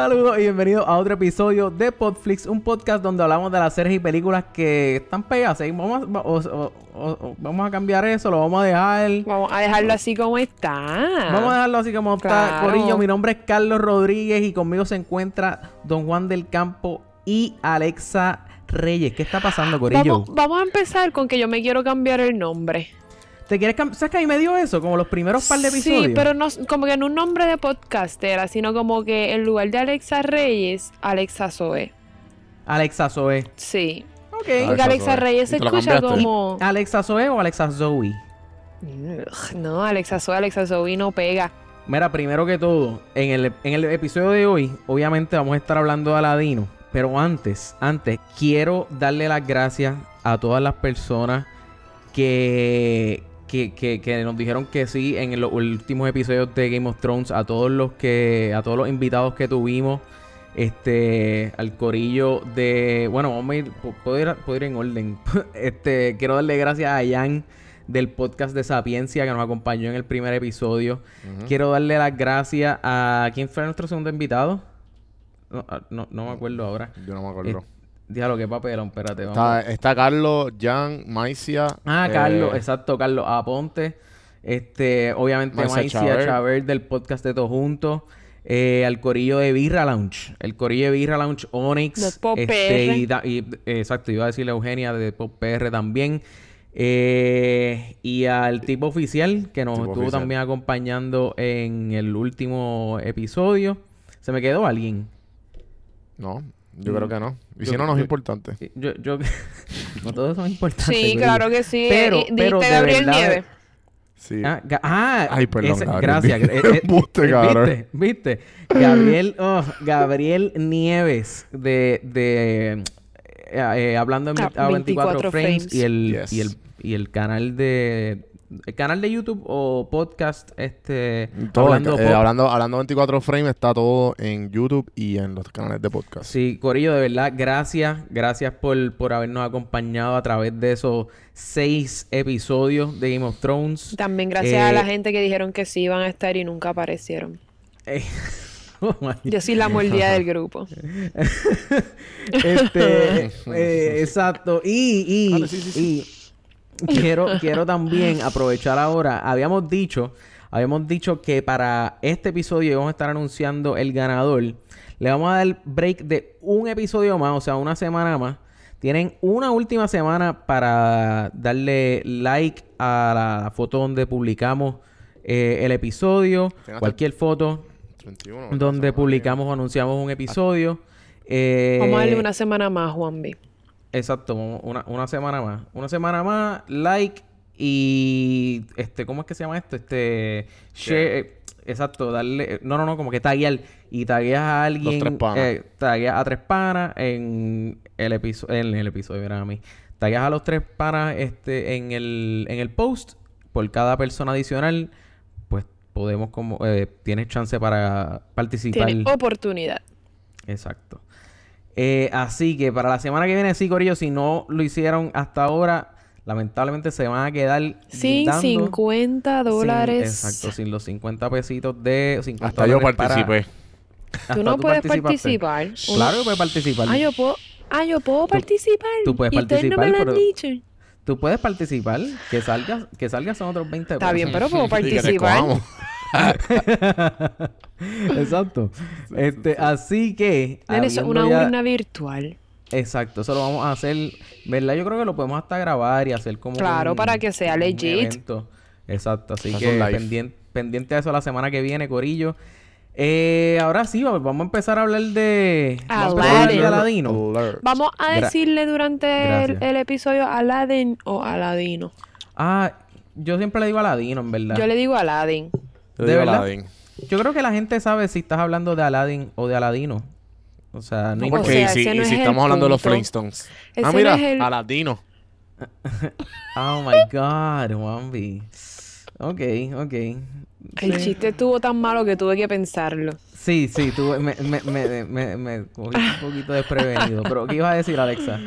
Saludos y bienvenidos a otro episodio de Podflix, un podcast donde hablamos de las series y películas que están pegadas. Vamos a, o- o- o- vamos a cambiar eso, lo vamos a dejar. Vamos a dejarlo así como está. Vamos a dejarlo así como está. Corillo, mi nombre es Carlos Rodríguez y conmigo se encuentra Don Juan del Campo y Alexa Reyes. ¿Qué está pasando, Corillo? Vamos, vamos a empezar con que yo me quiero cambiar el nombre. ¿Te quieres cambiar? ¿Sabes que a mí me dio eso? Como los primeros par de episodios. Sí, pero no, como que no un nombre de podcastera, sino como que en lugar de Alexa Reyes, Alexa Zoe. Alexa Zoe. Sí. Ok. Porque Alexa Alexa Zoe. Reyes se ¿Y te lo escucha como... ¿Alexa Zoe o Alexa Zoe? Ugh, No, Alexa Zoe, Alexa Zoe no pega. Mira, primero que todo, en el, en el episodio de hoy, obviamente vamos a estar hablando de Aladino. Pero antes, antes, quiero darle las gracias a todas las personas que, que, que- que nos dijeron que sí en los últimos episodios de Game of Thrones. A todos los que, a todos los invitados que tuvimos. Este, al corillo de. Bueno, vamos a ir. pu- Puedo ir, puedo ir en orden. este, quiero darle gracias a Jan del podcast de Sapiencia que nos acompañó en el primer episodio. Quiero darle las gracias a. ¿Quién fue nuestro segundo invitado? No, ah, no, no me acuerdo ahora. Yo no me Eh, Dígalo, qué papelón, espérate. Vamos. Está, está Carlos, Jan, Maicia. Ah, eh, Carlos, exacto, Carlos Aponte. Este, obviamente, Maicia Maicia Chaver. Chaver del podcast de Todos Juntos. Eh, al corillo de Birra Lounge. El corillo de Birra Lounge Onyx. De Pop este, PR. y da- y, eh, exacto, iba a decirle a Eugenia de Pop PR también. Eh, y al tipo oficial que nos Tipo estuvo oficial. también acompañando en el último episodio. ¿Se me quedó alguien? No, yo creo que no. Y Yo- si no, no es yo- importante. Yo, yo... no todos son importantes. Sí, claro que sí. Pero- Y- pero de Gabriel verdad- Nieves. Sí. Ah, ah, Ay, perdón, ese- Gabriel. gracias. Eh, eh, eh, cabrón. ¿Viste? ¿Viste? Gabriel, oh, Gabriel Nieves de, de eh, eh, hablando en Ah, a 24, 24 frames, frames. y el Yes. y el y el canal de el canal de YouTube o podcast este Todo, hablando eh, pop. hablando, hablando 24 frames está todo en YouTube y en los canales de podcast. Sí, Corillo, de verdad, gracias. Gracias por, por habernos acompañado a través de esos seis episodios de Game of Thrones. También gracias a Eh, la gente que dijeron que sí iban a estar y nunca aparecieron. Eh, oh Yo soy la mordida del grupo. Este, eh, exacto. Y, y, Vale, sí, sí, y quiero, quiero también aprovechar ahora. Habíamos dicho, habíamos dicho que para este episodio íbamos a estar anunciando el ganador. Le vamos a dar break de un episodio más, o sea, una semana más. Tienen una última semana para darle like a la foto donde publicamos eh, el episodio. Cualquier foto 31. donde publicamos o anunciamos un episodio. Eh, Vamos a darle una semana más, Juan B. Exacto, una, una semana más. Una semana más, like y este, ¿cómo es que se llama esto? Este share, eh, exacto, darle, no, no, no, como que taguear y tagueas a alguien, tres panas. eh, tagueas a tres panas en el episodio, en el episodio, era a mí. Tagueas a los tres panas este en el en el post por cada persona adicional, pues podemos como eh, tienes chance para participar. Tiene oportunidad. Exacto. Eh, así que para la semana que viene, sí, Corillo, si no lo hicieron hasta ahora, lamentablemente se van a quedar Sin dando 50 sin- dólares. exacto, sin los 50 pesitos de 50 Hasta yo para- participé. hasta Tú no puedes participaste. participar. Claro que puedes participar. Ah, yo puedo, ah, yo puedo participar. tú puedes y ustedes no me participar, lo han pero- dicho. Tú puedes participar, que salgas, que salgas son otros 20 Está bien, pero puedo Y que te participar. Exacto. Este, así que eso es una ya- urna virtual. Exacto, eso lo vamos a hacer, ¿verdad? Yo creo que lo podemos hasta grabar y hacer como Claro, un- para que sea legit. Exacto, así que pendiente, pendiente de eso la semana que viene, Corillo. Eh, ahora sí, va- vamos a empezar a hablar de... a de Aladdin. Aladino. Vamos a decirle durante el, el episodio Aladdin o Aladino. Ah, yo siempre le digo Aladino, en verdad. Yo le digo Aladdin. Yo ¿De digo verdad? Aladdin. Yo creo que la gente sabe si estás hablando de Aladdin o de Aladino. O sea, no No, importa. porque sea, si, no estamos hablando de los. Flintstones. Ese ah, no mira, el- Aladino. Oh my God, Juanvi. Ok, ok. El Sí. chiste estuvo tan malo que tuve que pensarlo. Sí, sí, tú me, me, me, me, me cogí un poquito desprevenido. Pero, ¿qué ibas a decir, Alexa?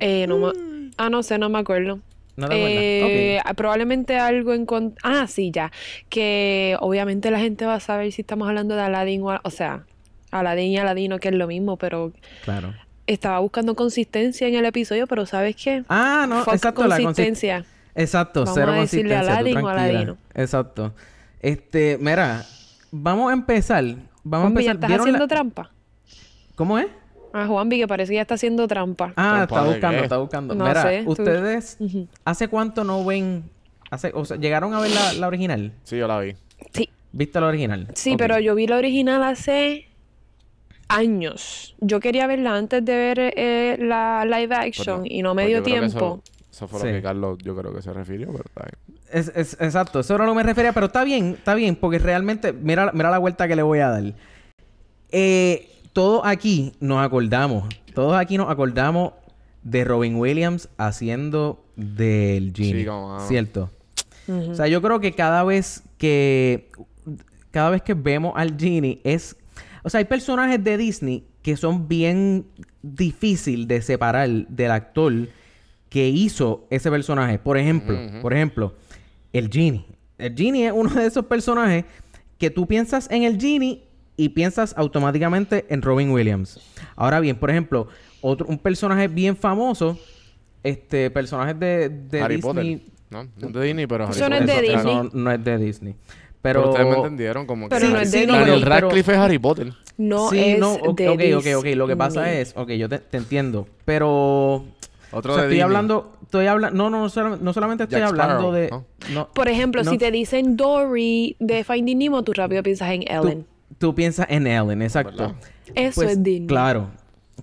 Eh, no ma- Ah, no sé, no me acuerdo. ¿No te acuerdas? Eh, Ok. Probablemente algo en... con- Ah, sí, ya. Que obviamente la gente va a saber si estamos hablando de Aladdin o... O sea, Aladdin y Aladino, que es lo mismo, pero Claro. estaba buscando consistencia en el episodio, pero ¿sabes qué? Ah, no, Fuck exacto, la consistencia. consistencia. Exacto, Vamos cero a decirle consistencia, Aladdin o. Aladino. Exacto. Este, mira, vamos a empezar. Vamos Juanvi, a ¿ya empezar. estás ¿Vieron haciendo la- trampa? ¿Cómo es? Ah, Juanvi, que parece que ya está haciendo trampa. Ah, ¿Trampa está buscando, qué? está buscando. No Mira, sé, tú- ustedes. ¿hace cuánto no ven? Hace, o sea, ¿llegaron a ver la, la original? Sí, yo la vi. Sí, ¿Viste la original? sí, pero yo vi la original hace años. Yo quería verla antes de ver eh, la live action Pues y no me pues dio tiempo. Eso, eso fue Sí. lo que Carlos, yo creo que se refirió, pero está bien. Es, es- exacto, eso era lo que me refería, pero está bien, está bien, porque realmente, mira, mira la vuelta que le voy a dar. Eh, todos aquí nos acordamos, todos aquí nos acordamos de Robin Williams haciendo del Genie, Sí, como, ah. ¿cierto? O sea, yo creo que cada vez que cada vez que vemos al Genie es o sea, hay personajes de Disney que son bien difícil de separar del actor que hizo ese personaje. Por ejemplo, por ejemplo, el Genie. El Genie es uno de esos personajes que tú piensas en el Genie y piensas automáticamente en Robin Williams. Ahora bien, por ejemplo, otro un personaje bien famoso, este personajes de, de Harry Disney Potter. No, no es de Disney, pero Harry Eso no es de Disney. eso no es de Disney. Pero, Pero, ustedes me entendieron como Pero que no es de Daniel Disney. Radcliffe es Harry Potter. No sí, es no, ok, de ok, ok, ok. Lo que pasa es, ok, yo te, te entiendo. Pero Otro o sea, de estoy Disney. hablando, estoy hablando, no, no, no, solam- no solamente estoy Jack hablando Sparrow, de, ¿no? no, Por ejemplo, no, si te dicen Dory de Finding Nemo, tú rápido piensas en Ellen. Tú, piensas en Ellen, exacto. Eso Pues, es Disney. Claro,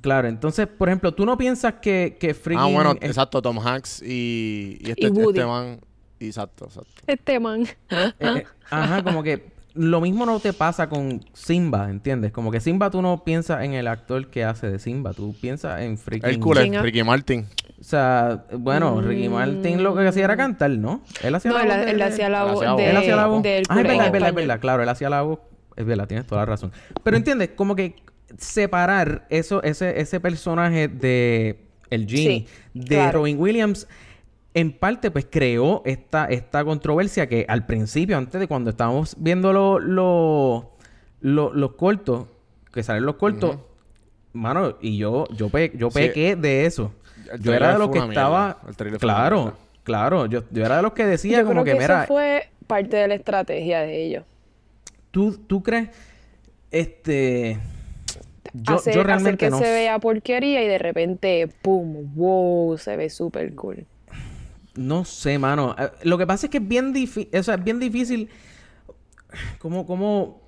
claro. Entonces, por ejemplo, tú no piensas que, que freaking... Ah, bueno, exacto, Tom Hanks y, y este, Y Woody. este man. Exacto, exacto. Este man. eh, eh, ajá, como que lo mismo no te pasa con Simba, ¿entiendes? Como que Simba tú no piensas en el actor que hace de Simba, tú piensas en freaking... El cool es ¿Quién ha- Ricky Martin. O sea, bueno, Ricky Martin lo que hacía era cantar, ¿no? Él hacía Mm. No, la él, voz de- él hacía la Él voz hacía la de, voz. Él hacía la voz. de Ah, es verdad, es verdad, es verdad. Claro, él hacía la voz. Es verdad, tienes toda la razón. Pero entiendes, como que separar eso, ese, ese personaje de el Genie, Sí, de claro. Robin Williams, en parte, pues creó esta, esta controversia que al principio, antes de cuando estábamos viendo lo- lo- lo- los cortos, que salen los cortos, mano, y yo, yo, pe- yo Sí. pequé de eso. Yo era de los que estaba. Claro, claro. Yo, yo era de los que decía Yo como creo que, que, mira, eso fue parte de la estrategia de ellos. ¿Tú, tú crees. Este. Yo, hacer, yo hacer realmente que no. se vea porquería y de repente, ¡pum! ¡Wow! Se ve súper cool. No sé, mano. Eh, Lo que pasa es que es bien difícil. O sea, es bien difícil. ¿Cómo, cómo?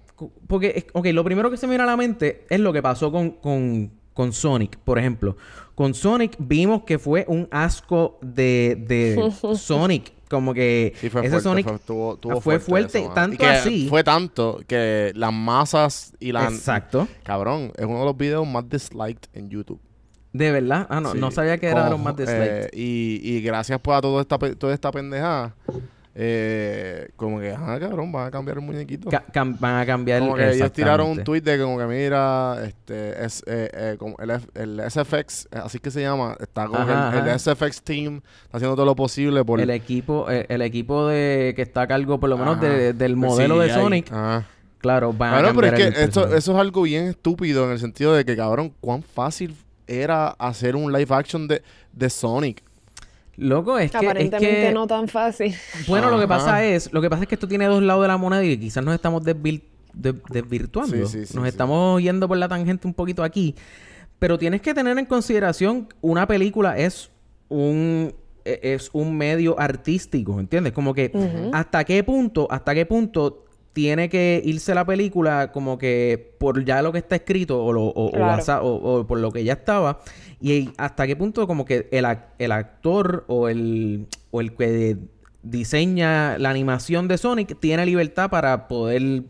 Porque, ok, lo primero que se me viene a la mente es lo que pasó con, con, con Sonic, por ejemplo. Con Sonic vimos que fue un asco de, de Sonic. Como que Sí, fue ese fuerte. Sonic fue, tuvo- tuvo fue fuerte, tanto así. Fue tanto que las masas y las... Exacto. Cabrón, es uno de los videos más disliked en YouTube. De verdad. Ah, no, Sí, no sabía que era de los más disliked. eh, y, y gracias pues, a toda esta, toda esta pendejada, eh, como que, ah, cabrón, van a cambiar el muñequito. Ca- van a cambiar como que ellos tiraron un tweet de que como que mira, este, es, eh, eh, como el, F- el SFX, así que se llama, está como que Ajá, el, el ajá. SFX team está haciendo todo lo posible por... El equipo, eh, el, equipo de que está a cargo por lo menos de- del del modelo de. Sonic, Ajá. claro, van a Claro, pero cambiar es el que esto, eso es algo bien estúpido en el sentido de que, cabrón, cuán fácil era hacer un live action de, de Sonic. Loco, es que, Aparentemente que- no tan fácil. bueno, lo que pasa es, lo que pasa es que esto tiene dos lados de la moneda y quizás nos estamos de- desvirtuando. Sí, sí, sí, nos sí. estamos yendo por la tangente un poquito aquí. Pero tienes que tener en consideración una película es un e- es un medio artístico, ¿entiendes? Como que hasta qué punto, hasta qué punto tiene que irse la película como que por ya lo que está escrito o, lo, o, o Claro. basa- o- o por lo que ya estaba y hasta qué punto como que el, ac- el actor o el, o el que diseña la animación de Sonic tiene libertad para poder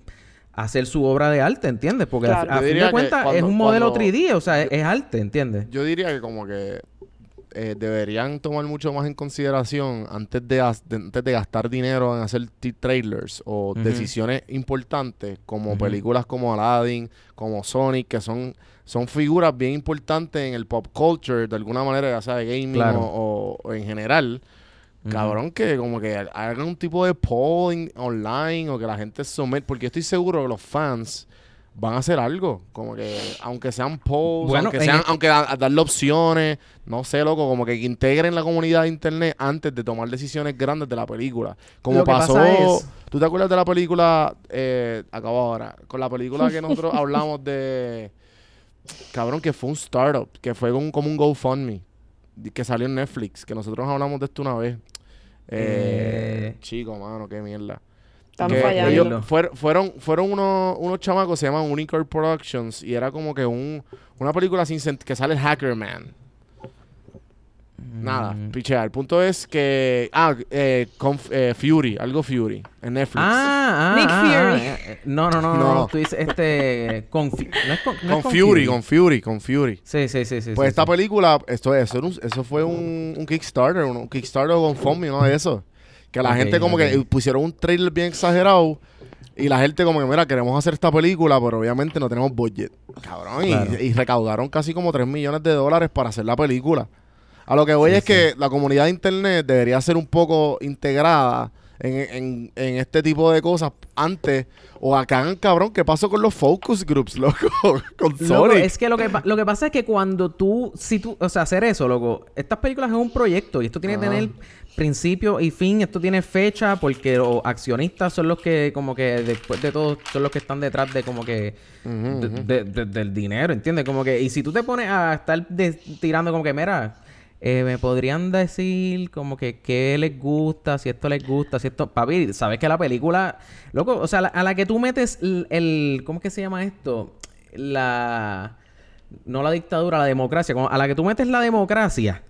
hacer su obra de arte, ¿entiendes? Porque a- Claro. a, Yo fin de cuentas es un modelo cuando- 3D, o sea, es, es arte, ¿entiendes? Yo diría que como que eh, deberían tomar mucho más en consideración antes de, antes de gastar dinero en hacer trailers o decisiones importantes como películas como Aladdin, como Sonic, que son, son figuras bien importantes en el pop culture de alguna manera, ya sea de gaming Claro. o, o en general. Cabrón, que como que hagan un tipo de polling online o que la gente somete, porque yo estoy seguro que los fans van a hacer algo. Como que, aunque sean posts, Bueno, aunque sean, el- aunque a darle opciones, no sé, loco, como que integren la comunidad de internet antes de tomar decisiones grandes de la película. Como Lo que pasó. pasa es- ¿Tú te acuerdas de la película? Eh, acabo ahora. Con la película que nosotros hablamos de. Cabrón, que fue un startup, que fue un, como un GoFundMe, que salió en Netflix, que nosotros hablamos de esto una vez. Eh, Eh. Chico, mano, qué mierda. Están Que fallando. ellos fuer- fueron fueron unos, unos chamacos, se llaman Unicorn Productions, y era como que un, una película sin sent- que sale Hacker Man. Nada, Mm. pichea. El punto es que. Ah, eh, Conf- eh, Fury, algo Fury, en Netflix. Ah, ah, Nick ah, Fury. ah, eh, no, no, no, no, No. no, Tú dices este. Con, no es con, no es con Fury, con Fury, con Fury. Sí, sí, sí, sí. Pues sí, esta sí. película, esto, eso, eso fue un, un Kickstarter, un, un Kickstarter con Fommy, uno de esos. Que la gente como que ok. pusieron un trailer bien exagerado y la gente como que, mira, queremos hacer esta película, pero obviamente no tenemos budget. Cabrón, y- Claro. y, recaudaron casi como 3 millones de dólares para hacer la película. A lo que voy Sí, es que la comunidad de internet debería ser un poco integrada en, en- en este tipo de cosas antes. O acá cabrón, ¿qué pasó con los focus groups, loco? con Loco, Sonic. es que lo que, lo que pasa es que cuando tú, si tú, o sea, hacer eso, loco, estas películas es un proyecto y esto tiene que tener principio y fin, esto tiene fecha porque los accionistas son los que, como que después de todo, son los que están detrás de como que, Ujú, de- ujú. de- de- del dinero, ¿entiendes? Como que, y si tú te pones a estar tirando como que, mira, eh, me podrían decir como que qué les gusta, si esto les gusta, si esto... Papi, sabes que la película... Loco, o sea, la- a la que tú metes el... el- ¿Cómo es que se llama esto? La... No la dictadura, la democracia. como- A la que tú metes la democracia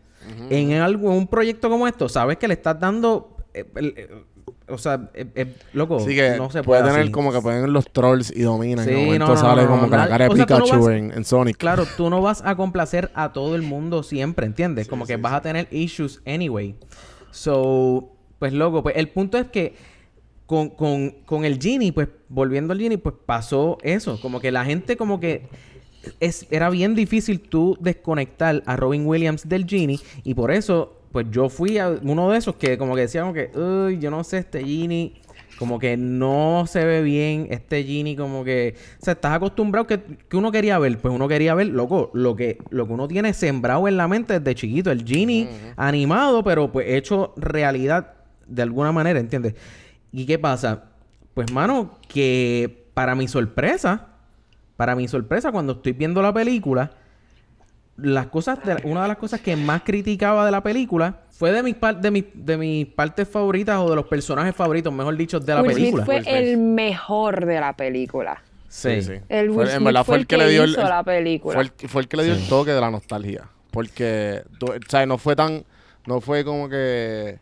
en algo, en un proyecto como esto, sabes que le estás dando... eh, el- eh, o sea, eh, eh, loco, Así que no se puede puede tener así. como que pueden los trolls y dominan. Sí, y de momento no, no, sale no, como que la cara de o sea, Pikachu vas- en, en Sonic. Claro, tú no vas a complacer a todo el mundo siempre, ¿entiendes? Como que vas a tener issues anyway. So, pues loco, pues el punto es que con, con, con el Genie, pues volviendo al Genie, pues pasó eso. Como que la gente como que es, era bien difícil tú desconectar a Robin Williams del Genie y por eso, pues yo fui a uno de esos que como que decía como que, uy, yo no sé, este Genie como que no se ve bien, este Genie como que, o sea, estás acostumbrado que, que uno quería ver, pues uno quería ver, loco, lo que, lo que uno tiene sembrado en la mente desde chiquito, el Genie animado, pero pues hecho realidad de alguna manera, ¿entiendes? ¿Y qué pasa? Pues, mano, que para mi sorpresa, para mi sorpresa, cuando estoy viendo la película, las cosas, de- una de las cosas que más criticaba de la película fue de mis, par- de mis, de mis partes favoritas o de los personajes favoritos, mejor dicho, de la Will Smith película. fue Will Smith. el mejor de la película. Sí. El Will Fue- en Smith verdad fue el que, dio hizo la película. Fue el, fue el que le dio el toque de la nostalgia. Porque, o sea, no fue tan, no fue como que,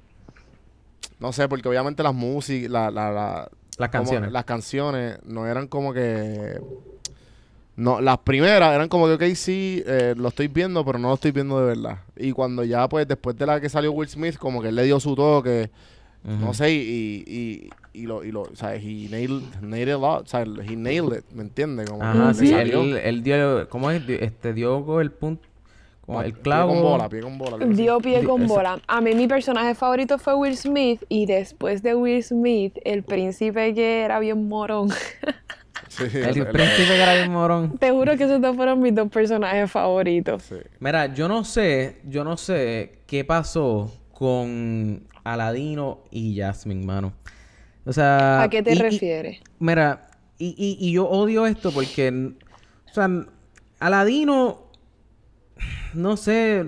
no sé, porque obviamente las músicas, la, la, la- Las como- canciones. las canciones no eran como que, no, las primeras eran como que, ok, sí, eh, lo estoy viendo, pero no lo estoy viendo de verdad. Y cuando ya, pues, después de la que salió Will Smith, como que él le dio su toque, Ujú. no sé, y, y, y lo, y lo, o sea, he nailed, nailed it a lot, o sea, he nailed it, ¿me entiendes? Como Ajá, que sí, salió. él, él dio, ¿cómo es? Dio- Este, dio con el punto, como el Pie clavo. con bola, pie con bola. Dio pie con eso- bola. A mí mi personaje favorito fue Will Smith y después de Will Smith, el príncipe que era bien morón. Sí, El príncipe que era bien morón. Te juro que esos dos fueron mis dos personajes favoritos. sí. Mira, yo no sé, yo no sé qué pasó con Aladino y Jasmine, mano. O sea... ¿A qué te y- y- refieres? Mira, y, y- y yo odio esto porque, o sea, Aladino, no sé,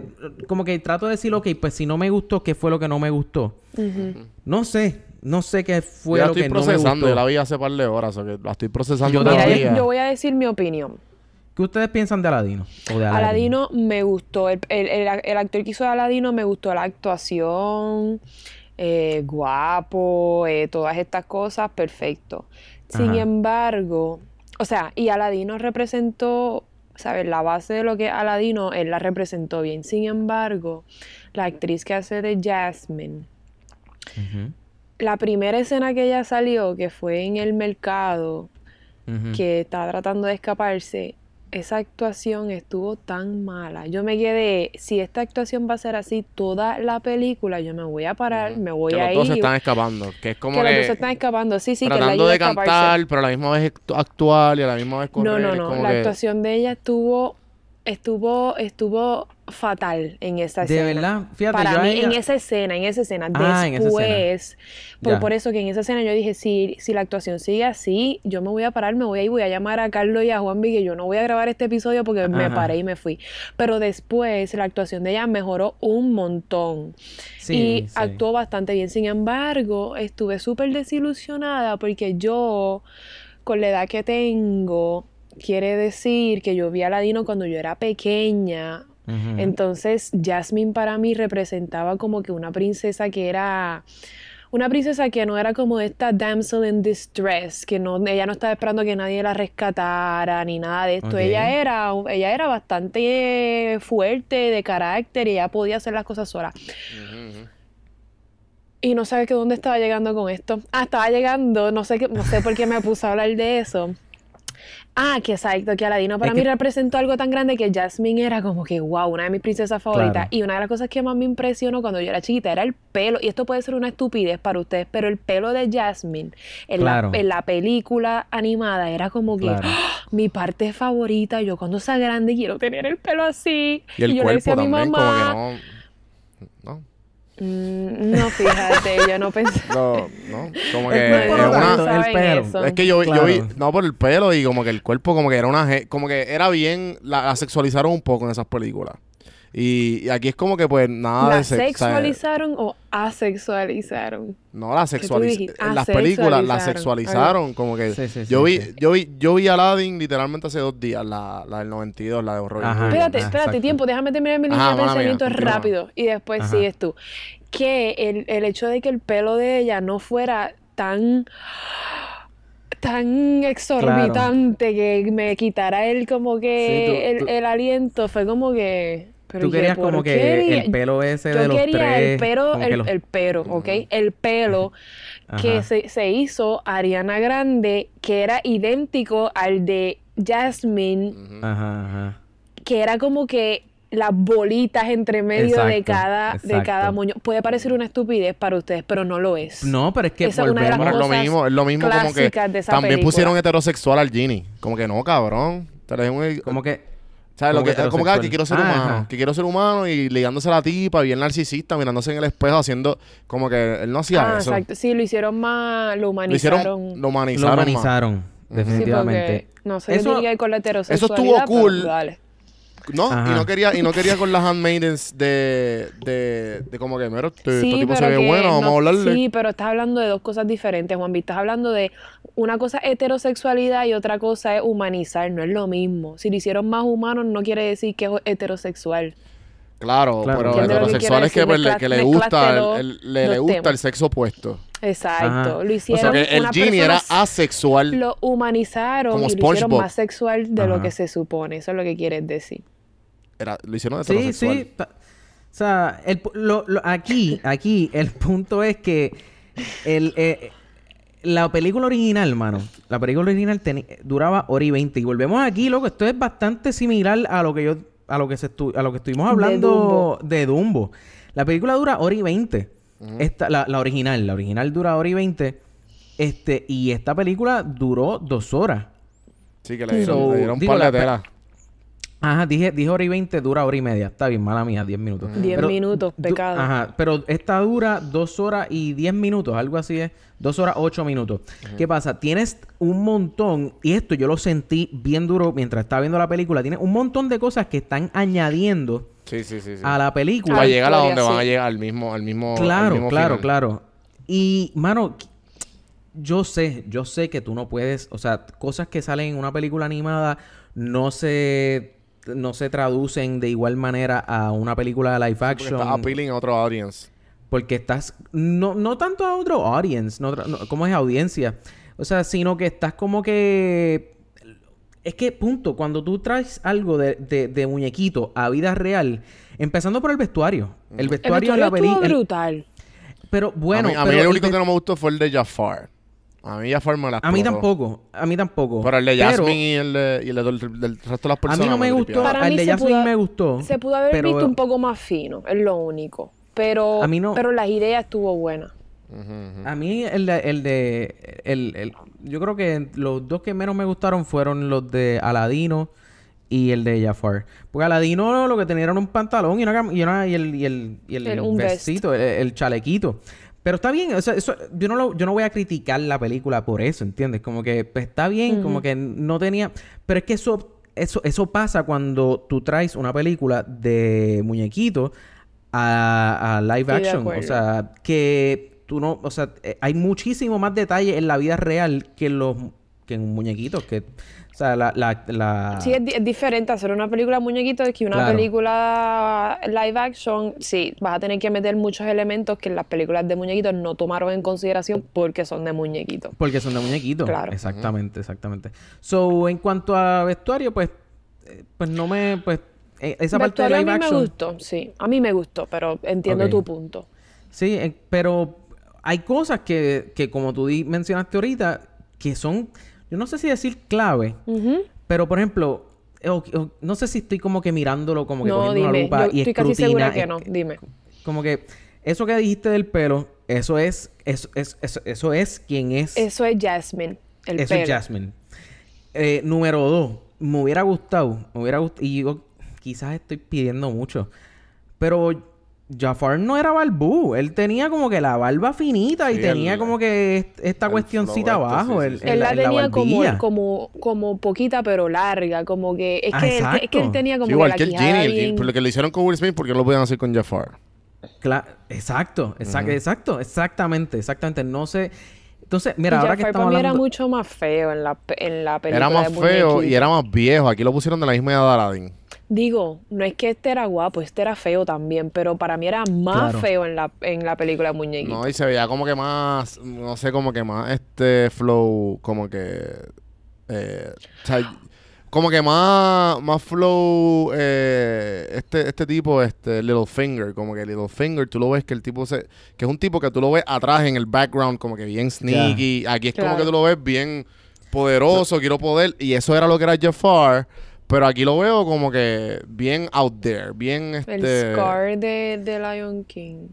como que trato de decir, ok, pues si no me gustó, ¿qué fue lo que no me gustó? Ujú. No sé, no sé qué fue Yo la lo estoy que no me procesando, yo gustó. la vi hace par de horas, o que la estoy procesando Yo Mira, todavía. yo, yo voy a decir mi opinión. ¿Qué ustedes piensan de Aladino? O de Aladino me gustó. El, el- el- el actor que hizo de Aladino me gustó la actuación, eh, guapo, eh, todas estas cosas, perfecto. Sin Ajá. embargo, o sea, y Aladino representó, ¿sabes? La base de lo que es Aladino, él la representó bien. Sin embargo, la actriz que hace de Jasmine, Ujú, la primera escena que ella salió, que fue en el mercado, que estaba tratando de escaparse, esa actuación estuvo tan mala. Yo me quedé, si esta actuación va a ser así toda la película, yo me voy a parar, me voy que a los dos se ir. están escapando. Que es como que que... los dos se están escapando. Sí, sí, que la tratando ayuda de cantar, pero a la misma vez actu- actuar y a la misma vez correr. No, no, no. La que- actuación de ella estuvo, estuvo, estuvo fatal en esa De escena. verdad, fíjate, Para yo mí, ella- en esa escena, en esa escena. Ah. Después, por, por eso que en esa escena yo dije, si, si la actuación sigue así, yo me voy a parar, me voy a ir, voy a llamar a Carlos y a Juan que yo no voy a grabar este episodio porque me paré y me fui. Pero después la actuación de ella mejoró un montón Sí, y sí. actuó bastante bien. Sin embargo, estuve súper desilusionada porque yo, con la edad que tengo, quiere decir que yo vi a Ladino cuando yo era pequeña. Entonces, Jasmine para mí representaba como que una princesa que era una princesa que no era como esta damsel in distress, que no ella no estaba esperando que nadie la rescatara ni nada de esto. Ella era ella era bastante fuerte de carácter y ella podía hacer las cosas sola. Y no sabes que dónde estaba llegando con esto. Ah, estaba llegando, no sé qué, no sé por qué me puse a hablar de eso. Ah, que exacto, que Aladino para Es mí que- representó algo tan grande que Jasmine era como que, wow, una de mis princesas favoritas. Claro. Y una de las cosas que más me impresionó cuando yo era chiquita era el pelo, y esto puede ser una estupidez para ustedes, pero el pelo de Jasmine en, Claro. la, en la película animada era como que Claro. ¡ah! mi parte favorita. Yo cuando sea grande quiero tener el pelo así. Y el yo le decía a mi también, mamá, como que no. No, "Mm, no, fíjate, yo no pensé. no, no. Como El que es no una. el pelo. Es que yo, vi- yo Claro. vi, no por el pelo y como que el cuerpo como que era una, como que era bien, la, la sexualizaron un poco en esas películas. Y, y aquí es como que pues nada ¿La de sexo. sexualizaron o asexualizaron? No, la sexualizaron. En las películas la sexualizaron. Como que Sí, sí, yo sí, vi, sí. yo vi, yo vi Aladdin literalmente hace dos días, la, la del 92, la de horror. Ajá. Espérate, ah, espérate, exacto. tiempo, déjame terminar mi línea de mía, pensamiento continúa. rápido y después Ajá. sigues tú. Que el, el hecho de que el pelo de ella no fuera tan tan exorbitante que me quitara el como que Sí, tú- el, tú- el aliento fue como que pero Tú querías ¿Por como qué que el pelo ese yo de los quería tres. el pelo como que el, los- el pelo ¿ok? el pelo que se, se hizo Ariana Grande que era idéntico al de Jasmine. Ajá, ajá. que era como que las bolitas entre medio de Exacto, cada de exacto. cada moño. Puede parecer una estupidez para ustedes, pero no lo es. No, pero es que Esa es una de las volvemos. Pero es lo cosas mismo, es lo mismo como que clásicas de esa también película. pusieron heterosexual al Genie. Como que no, cabrón. Te le un- Como que. ¿Sabes? Lo como que, que como que, ah, que quiero ser Ah, humano. ajá. Que quiero ser humano y ligándose a la tipa, bien narcisista, mirándose en el espejo, haciendo como que él no hacía Ah, eso. exacto. Sí, lo hicieron más, lo Lo humanizaron. hicieron, lo Lo humanizaron. más. humanizaron, Sí, definitivamente. porque no sé qué Eso- ver con la estuvo heterosexualidad. pero cool. dale. No, y no quería, y no quería con las handmaidens de, de, de como que, mira, este, Sí, este tipo se pero ve bueno, vamos a hablarle. Sí, pero estás hablando de dos cosas diferentes, Juan. Estás hablando de una cosa es heterosexualidad y otra cosa es humanizar. No es lo mismo. Si lo hicieron más humanos, no quiere decir que es heterosexual. Claro, Claro. pero Entiendo lo que heterosexual quiero es que, decir, pues, que le gusta, el- le, gusta el sexo opuesto. Exacto. Ajá. Lo O hicieron. sea que el Genie era asexual. Lo humanizaron Como y lo hicieron más sexual de lo que se supone. Eso es lo que quieres decir. Era, lo hicieron Sí, heterosexual. sí. ta- O sea, el pu- lo- lo- aquí, aquí, el punto es que el, eh, la película original, mano, la película original duraba hora y veinte. Y volvemos aquí, loco, esto es bastante similar a lo que yo, a lo que se estu- a lo que estuvimos De hablando Dumbo. de Dumbo. La película dura hora y veinte. Esta, la, la original, la original dura hora y veinte. Este, y esta película duró dos horas. Sí, que le dieron, So, le dieron un digo, par la de pe- tela. Ajá, dije, dije hora y veinte, dura hora y media. Está bien, mala mía, diez minutos. Diez Pero minutos, pecado. Ajá, pero esta dura dos horas y diez minutos, algo así es. Dos horas, ocho minutos. ¿Qué pasa? Tienes un montón, y esto yo lo sentí bien duro mientras estaba viendo la película, tienes un montón de cosas que están añadiendo Sí, sí, sí. sí. a la película. Para llegar a donde van a llegar al mismo, al mismo, al Claro, mismo claro, final. claro. Y, mano, yo sé, yo sé que tú no puedes, o sea, cosas que salen en una película animada no se, no se traducen de igual manera a una película de live Porque action. está appealing a otro audience. Porque estás, no, no tanto a otro audience, no, tra- no- ¿cómo es audiencia? O sea, sino que estás como que... Es que, punto, cuando tú traes algo de, de, de muñequito a vida real, empezando por el vestuario. El El vestuario, en la película... brutal. Pero bueno, a mí, a mí pero el el único que no me gustó fue el de Jafar. A mí Jafar me la A mí tampoco, a mí tampoco. Pero el de Pero Jasmine y el, de, y el de- del, del resto de las a personas. mí no me gustó. Para el mí de se Jasmine pudo- me gustó. Se pudo haber pero- visto un poco más fino, es lo único. Pero, A mí no- pero las ideas estuvo buena. A mí el de, el de el, el- yo creo que los dos que menos me gustaron fueron los de Aladino y el de Jafar. Porque Aladino lo que tenía era un pantalón y una, y, una- y el y el, y el El- vest. el, el chalequito. Pero está bien, o sea, eso, yo no lo, yo no voy a criticar la película por eso, ¿entiendes? Como que pues, está bien, como que no tenía, pero es que eso eso eso pasa cuando tú traes una película de muñequitos a, a live action, o sea, que tú no, o sea, eh, hay muchísimo más detalle en la vida real que en los que en muñequitos, que o sea, la la, la Sí, es, di- es diferente hacer una película de muñequitos que una Claro. película live action. Sí, vas a tener que meter muchos elementos que en las películas de muñequitos no tomaron en consideración porque son de muñequitos. Porque son de muñequitos. Claro. Exactamente, exactamente. So, en cuanto a vestuario, pues, eh, pues no me, pues, eh, esa parte de Vestuario a live mí me gustó, sí. A mí me gustó, pero entiendo tu punto. Sí, eh, pero hay cosas que, que como tú mencionaste ahorita, que son, yo no sé si decir clave, pero por ejemplo, eh, o- o- no sé si estoy como que mirándolo, como que No, cogiendo una dime. lupa Yo y estoy casi segura que no. eh, Dime. Como que eso que dijiste del pelo, eso es, eso, es, eso, eso es quien es. Eso es Jasmine, el Eso pelo. es Jasmine. Eh, número dos, me hubiera gustado, me hubiera gustado, y yo quizás estoy pidiendo mucho, pero Jafar no era barbú, él tenía como que la barba finita y Sí, tenía el- como que est- esta el cuestioncita este, abajo, sí, el- Él la, la en la tenía como, como, como poquita pero larga, como que es Ah, que, él, es que él tenía como Sí, igual que que la el quijada Genie, el bien- Genie, por lo que lo hicieron con Will Smith, porque no lo podían hacer con Jafar. Cla- exacto, exacto, exacto, exactamente, exactamente. No sé. Entonces, mira, Y ahora que estamos para mí era mucho más feo en la, en la película Era más de feo y era más viejo. Aquí lo pusieron de la misma edad de Aladdin. Digo, no es que este era guapo, este era feo también, pero para mí era más Claro. feo en la, en la película de muñequito. No, y se veía como que más, no sé, como que más este flow, como que, eh, o sea, como que más, más flow, eh, este, este tipo, este Littlefinger, como que Littlefinger, tú lo ves que el tipo se, que es un tipo que tú lo ves atrás en el background, como que bien sneaky, aquí es como que tú lo ves bien poderoso, quiero poder, y eso era lo que era Jafar, pero aquí lo veo como que bien out there, bien este... El Scar de, de Lion King.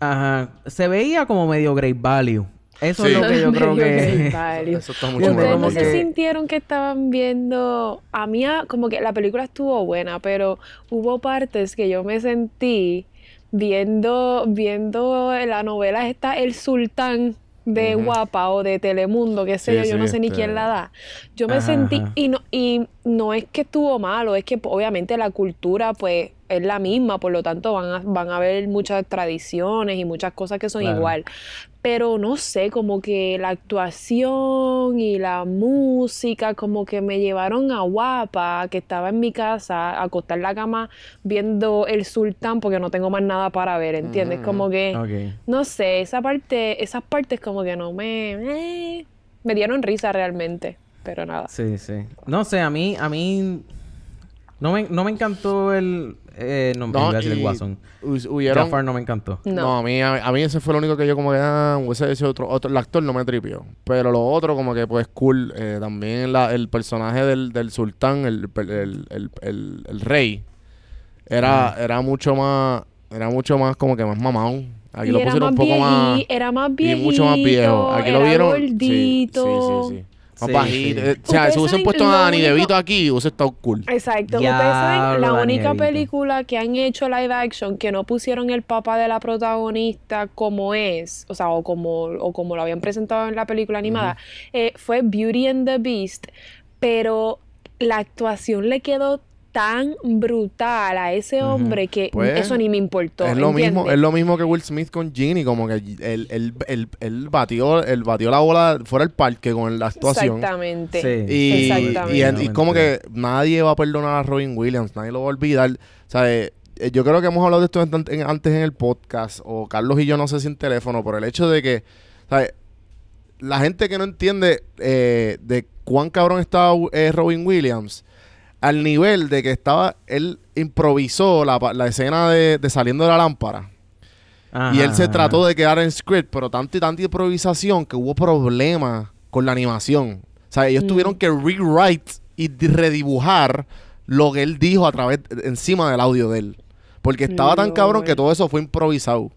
Ajá. Se veía como medio Great Value. Eso Sí. es lo que yo creo que. Eso está mucho Ustedes no como se sintieron que estaban viendo. A mí, ah, como que la película estuvo buena, pero hubo partes que yo me sentí viendo, viendo la novela esta El Sultán de. Guapa o de Telemundo, qué sé Sí, yo, yo sí, no sé ni quién la da. Yo me Ajá, sentí, ajá. y no, y no es que estuvo malo, es que pues, obviamente la cultura pues es la misma, por lo tanto van a, van a haber muchas tradiciones y muchas cosas que son Claro. igual. Pero no sé, como que la actuación y la música como que me llevaron a Guapa, que estaba en mi casa, a acostar la cama viendo El Sultán porque no tengo más nada para ver, ¿entiendes? Mm. Como que, Ok. no sé, esa parte, esas partes como que no me... eh, me dieron risa realmente, pero nada. Sí, sí. No sé, a mí, a mí. No me, no me encantó el. Eh, no, iba a decir el y Guasón. hu- hubieron- Jafar no me encantó. No, No. a, mí, a, a mí ese fue lo único que yo como que, ah, hecho otro, otro, el actor no me tripió. Pero lo otro como que pues cool. Eh, también la, el personaje del, del sultán, el, el, el, el- el rey, era, era mucho más, era mucho más como que más mamón. Aquí Y lo pusieron un poco más, era más y viejito, mucho más viejo. Aquí lo vieron, sí, gordito. sí, sí, sí. Más Sí, bajito. sí. Eh, o sea, si hubiesen puesto a único- DeVito aquí, hubiese estado cool. Exacto. Ustedes saben, la única película que han hecho live action que no pusieron el papá de la protagonista como es, o sea, o como, o como lo habían presentado en la película animada, eh, fue Beauty and the Beast, pero la actuación le quedó tan brutal a ese hombre que Pues, eso ni me importó. Es lo mismo, es lo mismo que Will Smith con Ginny, como que él, él, él, él batió, él batió la bola fuera del parque con la actuación. Exactamente. Sí. Y, Exactamente. y, y como que nadie va a perdonar a Robin Williams, nadie lo va a olvidar. Sea, eh, eh, yo creo que hemos hablado de esto en- en- antes en el podcast, o Carlos y yo no sé si en teléfono, por el hecho de que, ¿sabes? La gente que no entiende eh, de cuán cabrón estaba eh, Robin Williams, al nivel de que estaba, él improvisó la, la escena de, de saliendo de la lámpara. Y él se Ajá, trató de quedar en script, pero tanta y tanta improvisación que hubo problemas con la animación. O sea, ellos Mm. tuvieron que rewrite y di- redibujar lo que él dijo a través, encima del audio de él. Porque estaba tan cabrón que todo eso fue improvisado.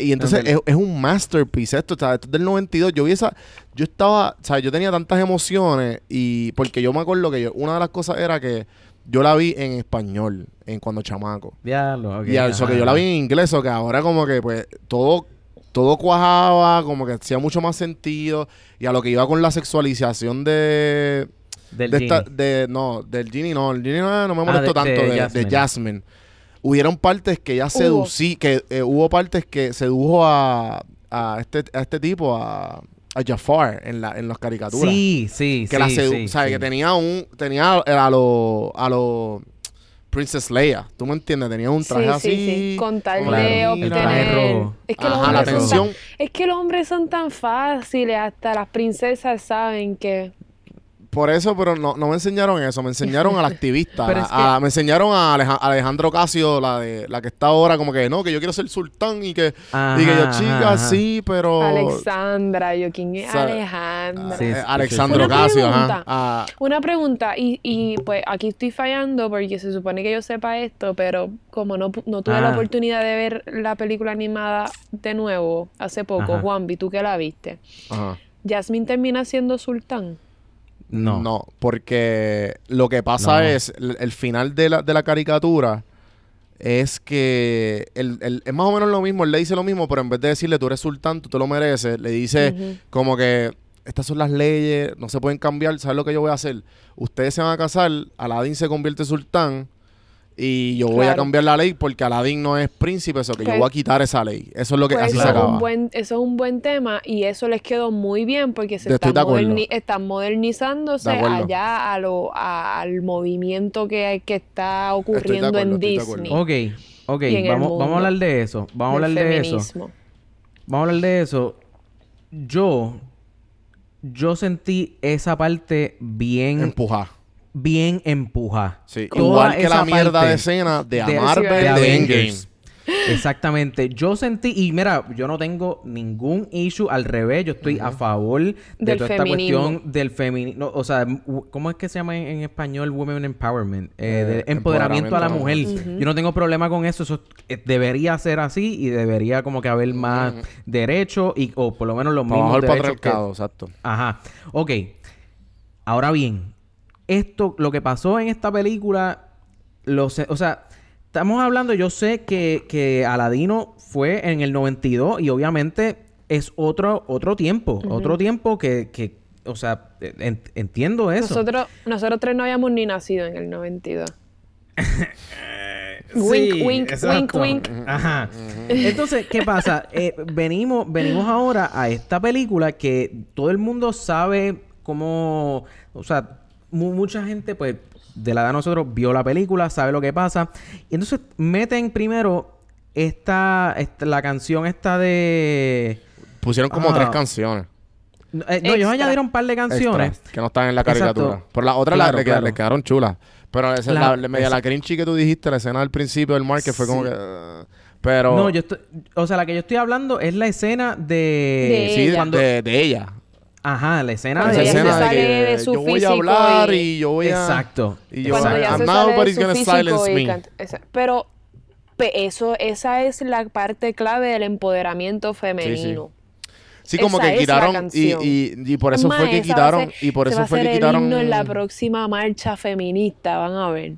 Y entonces es, es un masterpiece esto, sea, esto es del 92. Yo vi esa, yo estaba, sea, yo tenía tantas emociones y porque yo me acuerdo que yo, una de las cosas era que yo la vi en español, en cuando chamaco. Diablo, ok, y eso que yo la vi en inglés, o que ahora como que pues todo todo cuajaba, como que hacía mucho más sentido y a lo que iba con la sexualización de Del de esta Genie. de no, del Genie no, el Genie no, no me Ah, molestó de- tanto de de, de Jasmine. Jasmine. Hubieron partes que ella Hubo. seducí, que eh, hubo partes que sedujo a, a este a este tipo a a Jafar en la en las caricaturas. Sí, sí, que sí. la sedu- sí, sí. que tenía un tenía a lo a lo Princess Leia, ¿tú me entiendes? Tenía un traje sí, así. sí, sí. Con tal Claro. de obtener. Es que los Ajá, la hombres son tan- es que los hombres son tan fáciles, hasta las princesas saben que. Por eso, pero no, no me enseñaron eso, me enseñaron al activista. Pero a- es que- a- me enseñaron a Aleja- Alejandro Casio, la de la que está ahora, como que no, que yo quiero ser sultán y que, y que yo, chica, ajá, ajá. sí, pero. Alexandra, yo quién es Alejandra. Sí, eh, sí, Alexandro Una Casio, pregunta. ajá. Una pregunta, y, y pues aquí estoy fallando porque se supone que yo sepa esto, pero como no, pu- no tuve la Ah. oportunidad de ver la película animada de nuevo hace poco. Juanvi, tú que la viste, ajá. Jasmine termina siendo sultán. No. No, porque lo que pasa No. es, el, el final de la, de la caricatura es que el, el- es más o menos lo mismo, él le dice lo mismo, pero en vez de decirle tú eres sultán, tú te lo mereces, le dice como que estas son las leyes, no se pueden cambiar, ¿sabes lo que yo voy a hacer? Ustedes se van a casar, Aladdin se convierte en sultán y yo voy a Claro. cambiar la ley porque Aladdin no es príncipe, eso que yo voy a quitar esa ley. Eso es lo que Pues así eso, se acaba. un buen, eso es un buen tema y eso les quedó muy bien porque se están, moderni- están modernizándose allá a lo, a- al movimiento que, que está ocurriendo acuerdo, en estoy de acuerdo. Disney. Ok, ok, vamos, vamos a hablar de eso. Vamos a hablar de eso. Vamos a hablar de eso. Yo, yo sentí esa parte bien, Empujar. Bien empujada. Sí. Igual que la mierda de escena de, de- Marvel de. Endgame. Exactamente. Yo sentí, y mira, yo no tengo ningún issue, al revés, yo estoy a favor de Del toda esta feminismo. cuestión del feminismo. O sea, ¿cómo es que se llama en, en español Women Empowerment? Eh, Eh, de empoderamiento a la mujer. Yo no tengo problema con eso. Eso eh, debería ser así y debería como que haber más derechos y, o por lo menos los Para mismos derechos que, patriarcado, exacto. Ajá. Ok. Ahora bien, esto, lo que pasó en esta película, lo sé, o sea, estamos hablando, yo sé que, que Aladino fue en el 92 y obviamente es otro, otro tiempo, otro tiempo que, que, o sea, en- entiendo eso. Nosotros, nosotros tres no habíamos ni nacido en el 92. Sí, Wink, wink, exacto. wink, wink. Ajá. Entonces, ¿qué pasa? Eh, venimos, venimos ahora a esta película que todo el mundo sabe cómo, o sea, mucha gente, pues, de la edad de nosotros vio la película, sabe lo que pasa. Y entonces meten primero esta, esta la canción esta de... Pusieron como Ah. tres canciones. No, eh, no, ellos añadieron un par de canciones. extra, que no están en la caricatura. Exacto. Pero las otras Claro, le, qued- claro. le quedaron chulas. Pero esa- La- la, la, media la cringy que tú dijiste, la escena del principio del mar, que fue como que... uh, pero... No, yo estoy... O sea, la que yo estoy hablando es la escena de... De sí, de, de ella. Ajá, la escena Esa de se escena de que de su yo voy a hablar y- y, yo voy a... Exacto. Y yo, Cuando Exacto. ya se sale de su silence me. canta- esa- Pero pe- eso, esa es la parte clave del empoderamiento femenino. Sí, como Esa que quitaron... Y, y, y por eso Es fue que esa quitaron... ser- Y por se va eso a fue ser que el quitaron... himno en la próxima marcha feminista, van a ver.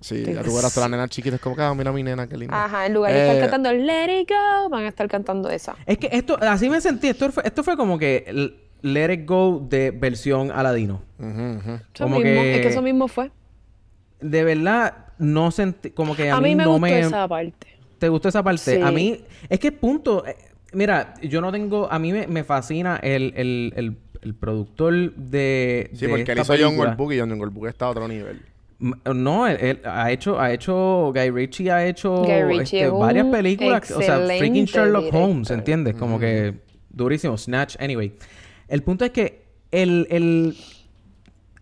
Sí, ya tú verás todas las nenas chiquitas como que, ah, mira mi nena, qué linda. Ajá, en lugar de Eh, estar cantando Let It Go, van a estar cantando esa. Es que esto, así me sentí. Esto fue, esto fue como que el Let It Go de versión Aladino. Eso Como mismo, que- es que eso mismo fue. De verdad, no sentí, como que a, A, mí me no gustó me... esa parte. ¿Te gustó esa parte? Sí. A mí, es que punto, eh, mira, yo no tengo, a mí me, me fascina el, el, el, el productor de... Sí, de porque él hizo John. Goldbook y John Goldbook está a otro nivel. No, él, él ha hecho, ha hecho, Guy Ritchie ha hecho Ritchie este, varias películas, o sea, freaking Sherlock Holmes. ¿entiendes? Como que durísimo, Snatch, anyway. El punto es que el, el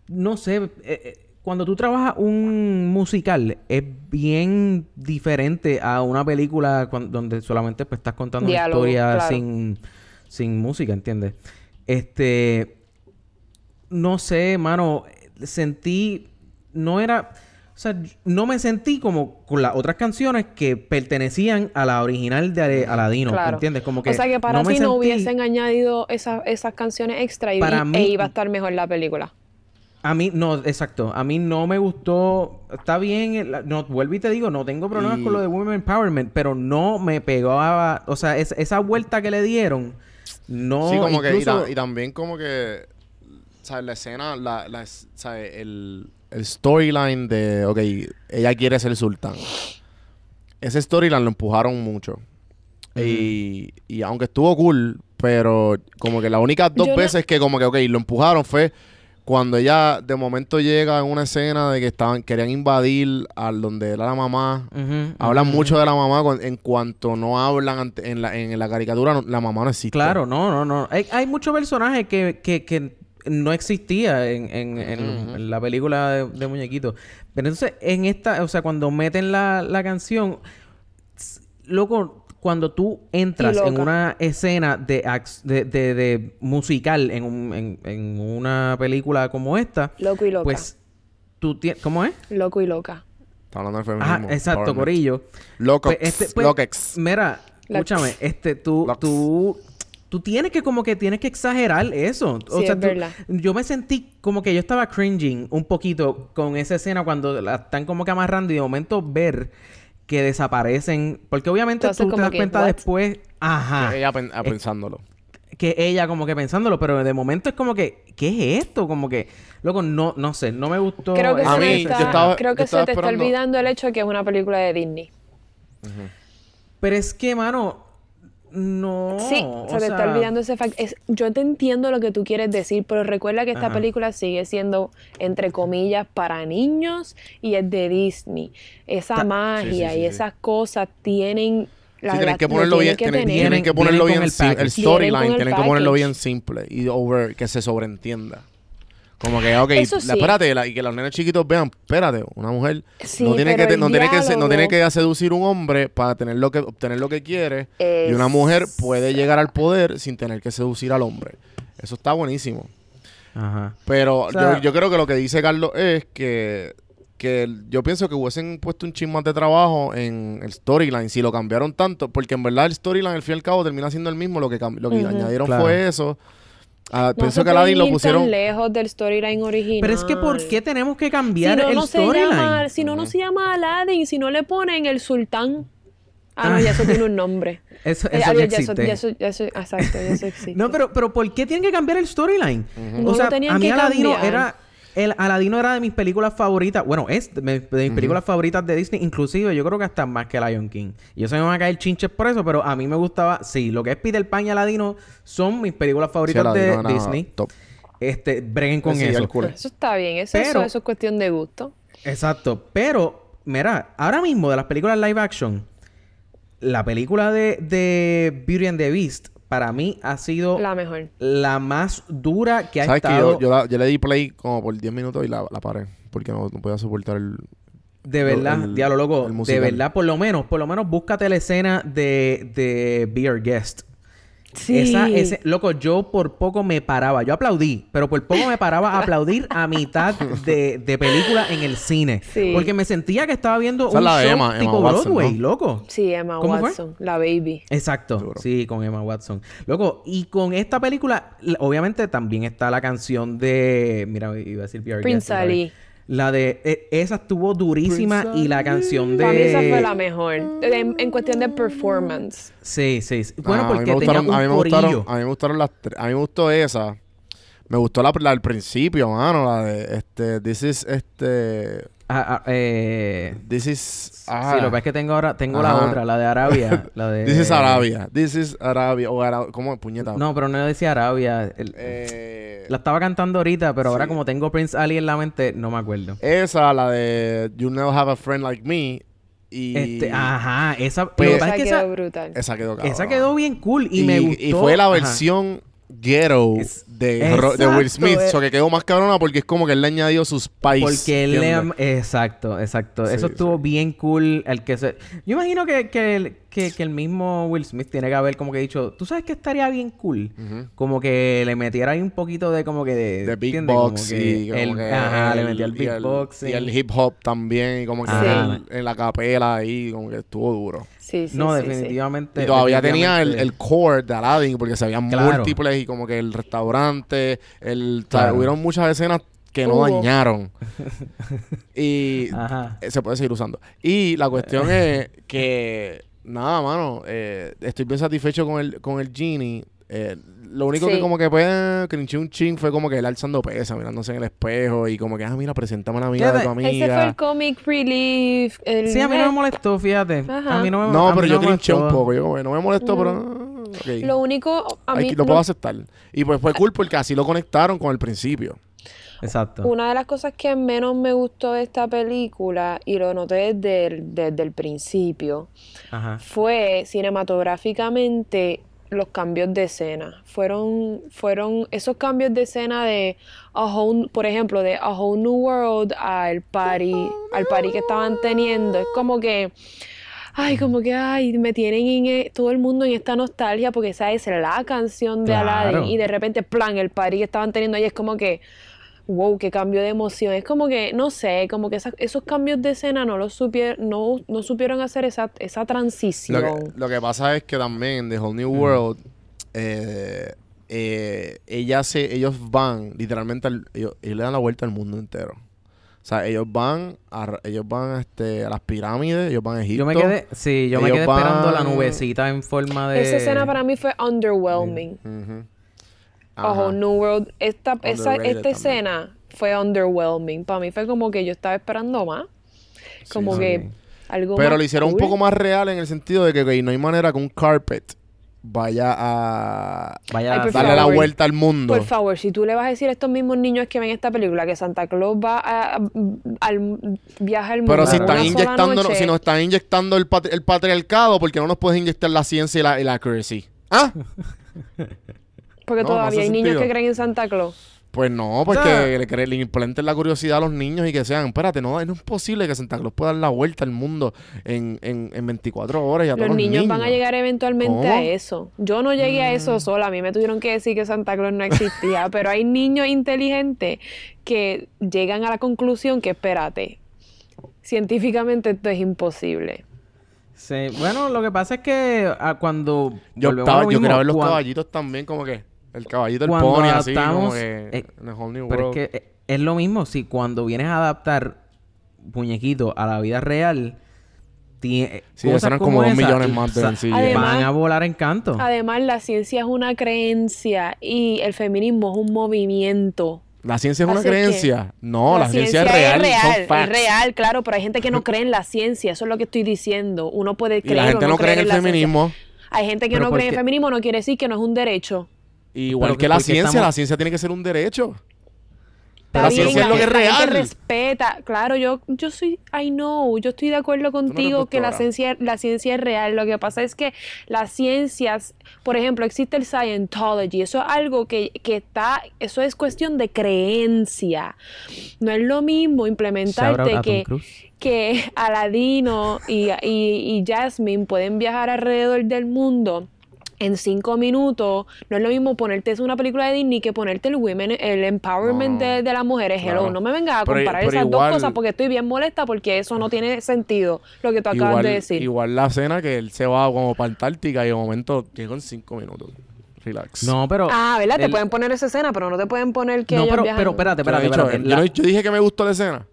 no sé, eh, eh, cuando tú trabajas un musical, es bien diferente a una película donde solamente pues, estás contando Diálogo, una historia claro. sin, sin música, ¿entiendes? Este. No sé, mano. Sentí. No era. O sea, no me sentí como con las otras canciones que pertenecían a la original de Aladino, Claro. ¿entiendes? Como que o sea que para no ti no hubiesen añadido esa- esas canciones extra y, Para y- mí- e iba a estar mejor la película. A mí, no, exacto. A mí no me gustó. Está bien. el- No, vuelvo y te digo, no tengo problemas Y- con lo de Women Empowerment, pero no me pegaba. O sea, es- esa vuelta que le dieron, no. sí, como que... Y, incluso- ta- y también como que... ¿Sabes? La escena, la, la, ¿sabes? El, el storyline de... Ok, ella quiere ser sultán. Ese storyline lo empujaron mucho. y, y aunque estuvo cool, pero como que las únicas dos Yo no- veces que como que, ok, lo empujaron fue cuando ella de momento llega en una escena de que estaban querían invadir al donde era la mamá. Hablan mucho de la mamá en cuanto no hablan ante- en, la, en la caricatura, no- la mamá no existe. Claro, no, no, no. Hay, hay muchos personajes que, que, que no existía en, en, en- la película de, de muñequitos. Pero entonces, en esta, o sea, cuando meten la, la canción, loco, cuando tú entras en una escena de, de, de, de musical en, un- en, en una película como esta, Loco y loca. pues tú tienes... ¿Cómo es? Loco y loca. Está hablando de feminismo. Ajá, exacto. Corillo. Locox. Pues, este, pues, Loquex. Mira, escúchame, este, tú, tú, tú tienes que como que tienes que exagerar eso. O Sí, sea, es tú- verdad. yo me sentí como que yo estaba cringing un poquito con esa escena cuando la están como que amarrando y de momento ver que desaparecen. Porque obviamente Entonces, tú te das que, cuenta what? después. Ajá. Ella pen- ah, Es- pensándolo. que ella como que pensándolo, pero de momento es como que, ¿qué es esto? Como que, loco, no, no sé, no me gustó. Creo que, A se, mí, te yo está, estaba- creo yo que se te está olvidando el hecho de que es una película de Disney. Pero es que, mano, no. Sí, o se te está olvidando ese fact. Es, yo te entiendo lo que tú quieres decir, pero recuerda que esta Ajá. película sigue siendo, entre comillas, para niños y es de Disney. Esa Ta- magia sí, sí, y sí. esas cosas tienen... la- Sí, tienen la- que lo ponerlo tienen bien, que tienen, tienen que ponerlo bien, el storyline, el tienen que ponerlo bien simple y over, que se sobreentienda. Como que, ok, Eso la- sí. espérate, la- y que los nenes chiquitos vean, espérate, una mujer Sí, no tiene que, pero te- el no tiene que, se- no tiene que seducir un hombre para tener lo que, obtener lo que quiere. Y una mujer puede llegar al poder sin tener que seducir al hombre. Eso está buenísimo. Ajá. Pero O sea- yo, yo creo que lo que dice Carlos es que, que el- yo pienso que hubiesen puesto un chin más de trabajo en el storyline si lo cambiaron tanto, porque en verdad el storyline al fin y al cabo termina siendo el mismo, lo que, cam- lo que Ujú. añadieron Claro. fue eso. Ah, No pienso se que Aladdin lo pusieron... tan lejos del storyline original. Pero es que ¿por qué tenemos que si cambiar no, el no storyline? si no, no se llama Aladdin, si no le ponen el sultán. Ah, no, Ah. ya eso tiene un nombre. Eso, Eh, eso adiós, ya ya eso, existe. ya eso, ya eso- exacto, ya eso existe. No, pero, pero ¿por qué tienen que cambiar el storyline? No O lo sea, a mí Aladino era... El Aladino era de mis películas favoritas. Bueno, es de, mi- de mis películas favoritas de Disney. Inclusive yo creo que hasta más que Lion King. Y yo sé que me van a caer chinches por eso, pero a mí me gustaba... Sí, lo que es Peter Pan y Aladino son mis películas favoritas de era Disney. top. Este, breguen con Sí, eso. Eso está bien, eso, Pero- eso, eso es cuestión de gusto. Exacto. Pero, mira, ahora mismo de las películas live action, la película de, de Beauty and the Beast, para mí ha sido la, La mejor. más dura que ha ¿Sabes que estado. yo, yo, la- yo le di play como por 10 minutos y la, la paré? Porque no, no podía soportar el... de verdad, el- diablo loco. el De verdad, por lo menos, por lo menos búscate la escena de, de Be Our Guest. Sí. Esa, ese, loco, yo por poco me paraba. Yo aplaudí, pero por poco me paraba a aplaudir a mitad de, de película en el cine. Sí. Porque me sentía que estaba viendo Esa un la de show Emma- Emma tipo Watson, Broadway, ¿no? loco. Sí, Emma ¿Cómo fue? Watson, la baby. Exacto, sí, con Emma Watson. Loco, y con esta película, obviamente también está la canción de. Mira, iba a decir Prince. Ali. La de. eh, esa estuvo durísima Prince y la canción de. Para mí esa fue la mejor. En, en cuestión de performance. Sí, sí. sí. Bueno, Ah, a mí porque me tenía gustaron- un a mí me gustaron, a mí me gustaron las tres. A mí me gustó esa. Me gustó la, la del principio, mano. La de este. This is este. Ah, ah, eh, This is. Ah, Sí, lo que pasa es que tengo ahora, tengo la otra, la de Arabia. la de, This is Arabia. This is Arabia. O Ara- ¿Cómo? Puñeta. No, pero no decía Arabia. El- Eh, La estaba cantando ahorita, pero ahora como tengo Prince Ali en la mente, no me acuerdo. Esa, la de You Never Have a Friend Like Me. Y. Este, ajá, esa, Pues- lo que pasa Esa es que quedó esa, brutal. Esa quedó cabrón. esa quedó bien cool y, me gustó. Y fue la Ajá. Ghetto Es- de, de Will Smith. eh. So que quedó más cabrona porque es como que él le añadió sus spice. Porque él le... Exacto, exacto. Sí, Eso sí. estuvo bien cool. El que se... Yo imagino que, que, que, que el mismo Will Smith tiene que haber como que dicho... ¿Tú sabes que estaría bien cool? Como que le metiera ahí un poquito de como que de... De Big. Box Como que y como el- que Ajá, le metía el y Big Box. Y el hip hop también. Y como que Sí. en, en la capela ahí, como que estuvo duro. Sí, sí, No, sí, definitivamente. Y todavía tenía el, el core de Aladdin, porque se habían Claro. múltiples y como que el restaurante, el, o sea, Claro. hubieron muchas escenas que no dañaron. y Ajá. se puede seguir usando. Y la cuestión es que, nada, mano, eh, estoy bien satisfecho con el, con el Genie. Eh, lo único que como que pues crinché un ching fue como que él alzando pesa, mirándose en el espejo y como que, ah, mira, preséntame a la amiga ¿Qué de tu de- Ese fue amiga. el comic relief. El Sí, a mí no me molestó, fíjate. Ajá. A mí no me No, a mí pero yo me crinché un molestó. poco. Yo, como que no me molestó, Mm. pero... ah, ok. Lo único, a Ay, mí, lo lo- puedo aceptar. Y pues fue cool porque así lo conectaron con el principio. Exacto. una de las cosas que menos me gustó de esta película, y lo noté desde el, desde el principio, Ajá. fue cinematográficamente los cambios de escena. Fueron, fueron esos cambios de escena de a whole- por ejemplo, de A Whole New World al party, al party que estaban teniendo. Es como que, ay, como que, ay, me tienen en e- todo el mundo en esta nostalgia porque esa es la canción de Claro. Aladdin y de repente, plan, el party que estaban teniendo ahí es como que, wow, qué cambio de emoción. Es como que, no sé, como que esa- esos cambios de escena no los supieron, no, no supieron hacer esa, esa Lo transición. que, lo que pasa es que también The Whole New World, eh, eh, ella se, ellos van literalmente, al- ellos, ellos le dan la vuelta al mundo entero. O sea, ellos van a, ellos van este, a las pirámides, ellos van a Egipto. Yo me quedé, sí, yo me quedé esperando la nubecita en forma de. Esa escena para mí fue underwhelming. Ujú. Ojo. New World, esta, esa, esta también. escena fue underwhelming. Para mí fue como que yo estaba esperando más. Como sí. que algo Pero más lo hicieron cool. un poco más real en el sentido de que ok, no hay manera que un carpet vaya a Vaya Ay, por darle la vuelta al mundo. Por favor, si tú le vas a decir a estos mismos niños que ven esta película que Santa Claus va a, a- al viaja al mundo Pero si están inyectando, noche, si nos están inyectando el, patri- el patriarcado, ¿por qué no nos puedes inyectar la ciencia y la, y la accuracy? ¿Ah? porque no, todavía hay niños que creen en Santa Claus. Pues no, porque O sea- le, cre- le implanten la curiosidad a los niños y que sean, espérate, no, no es posible que Santa Claus pueda dar la vuelta al mundo en, en, en 24 horas y a Los todos niños, los van a llegar eventualmente ¿Cómo? a eso. Yo no llegué a eso sola. A mí me tuvieron que decir que Santa Claus no existía. pero hay niños inteligentes que llegan a la conclusión que, espérate, científicamente esto es imposible. Sí, bueno, lo que pasa es que ah, cuando. Yo, estaba- yo quería ver los caballitos también, como que el caballito del Cuando pony, así, como adaptamos, que eh, en el whole new Pero world. es que eh, es lo mismo si cuando vienes a adaptar muñequitos a la vida real. Tiene, Sí, eso eran como dos millones más de sencillo. Además- Van a volar en canto. Además, la ciencia es una creencia y el feminismo es un movimiento. ¿La ciencia es una Así creencia? No, la, ciencia, es real, Es son real, facts. es real, claro, pero hay gente que no cree en la ciencia, eso es lo que estoy diciendo. Uno puede Y creer la gente o no cree en el ciencia. feminismo. Hay gente que Pero no cree en el feminismo, no quiere decir que no es un derecho. Igual Pero que que la ciencia, estamos- la ciencia tiene que ser un derecho. Está la bien, ciencia es lo que es real. respeta, claro, yo, yo soy, I know, yo estoy de acuerdo contigo que la ciencia, la ciencia es real. Lo que pasa es que las ciencias, por ejemplo, existe el Scientology, eso es algo que, que está, eso es cuestión de creencia. No es lo mismo implementarte que, que Aladino y, y, y Jasmine pueden viajar alrededor del mundo en cinco minutos. No es lo mismo ponerte una película de Disney que ponerte el women, el empowerment No, de, de las mujeres. Hello, Claro. no me vengas a comparar pero esas igual- dos cosas porque estoy bien molesta porque eso no tiene sentido lo que tú acabas Igual, de decir. igual la cena que él se va como para Antártica y de momento llegó en cinco minutos. Relax. No, pero. Ah, ¿verdad? Te el- pueden poner esa escena, pero no te pueden poner que no, ellos pero, viajan- pero espérate, espérate, dicho- espérate. yo La- no- yo dije que me gustó la escena.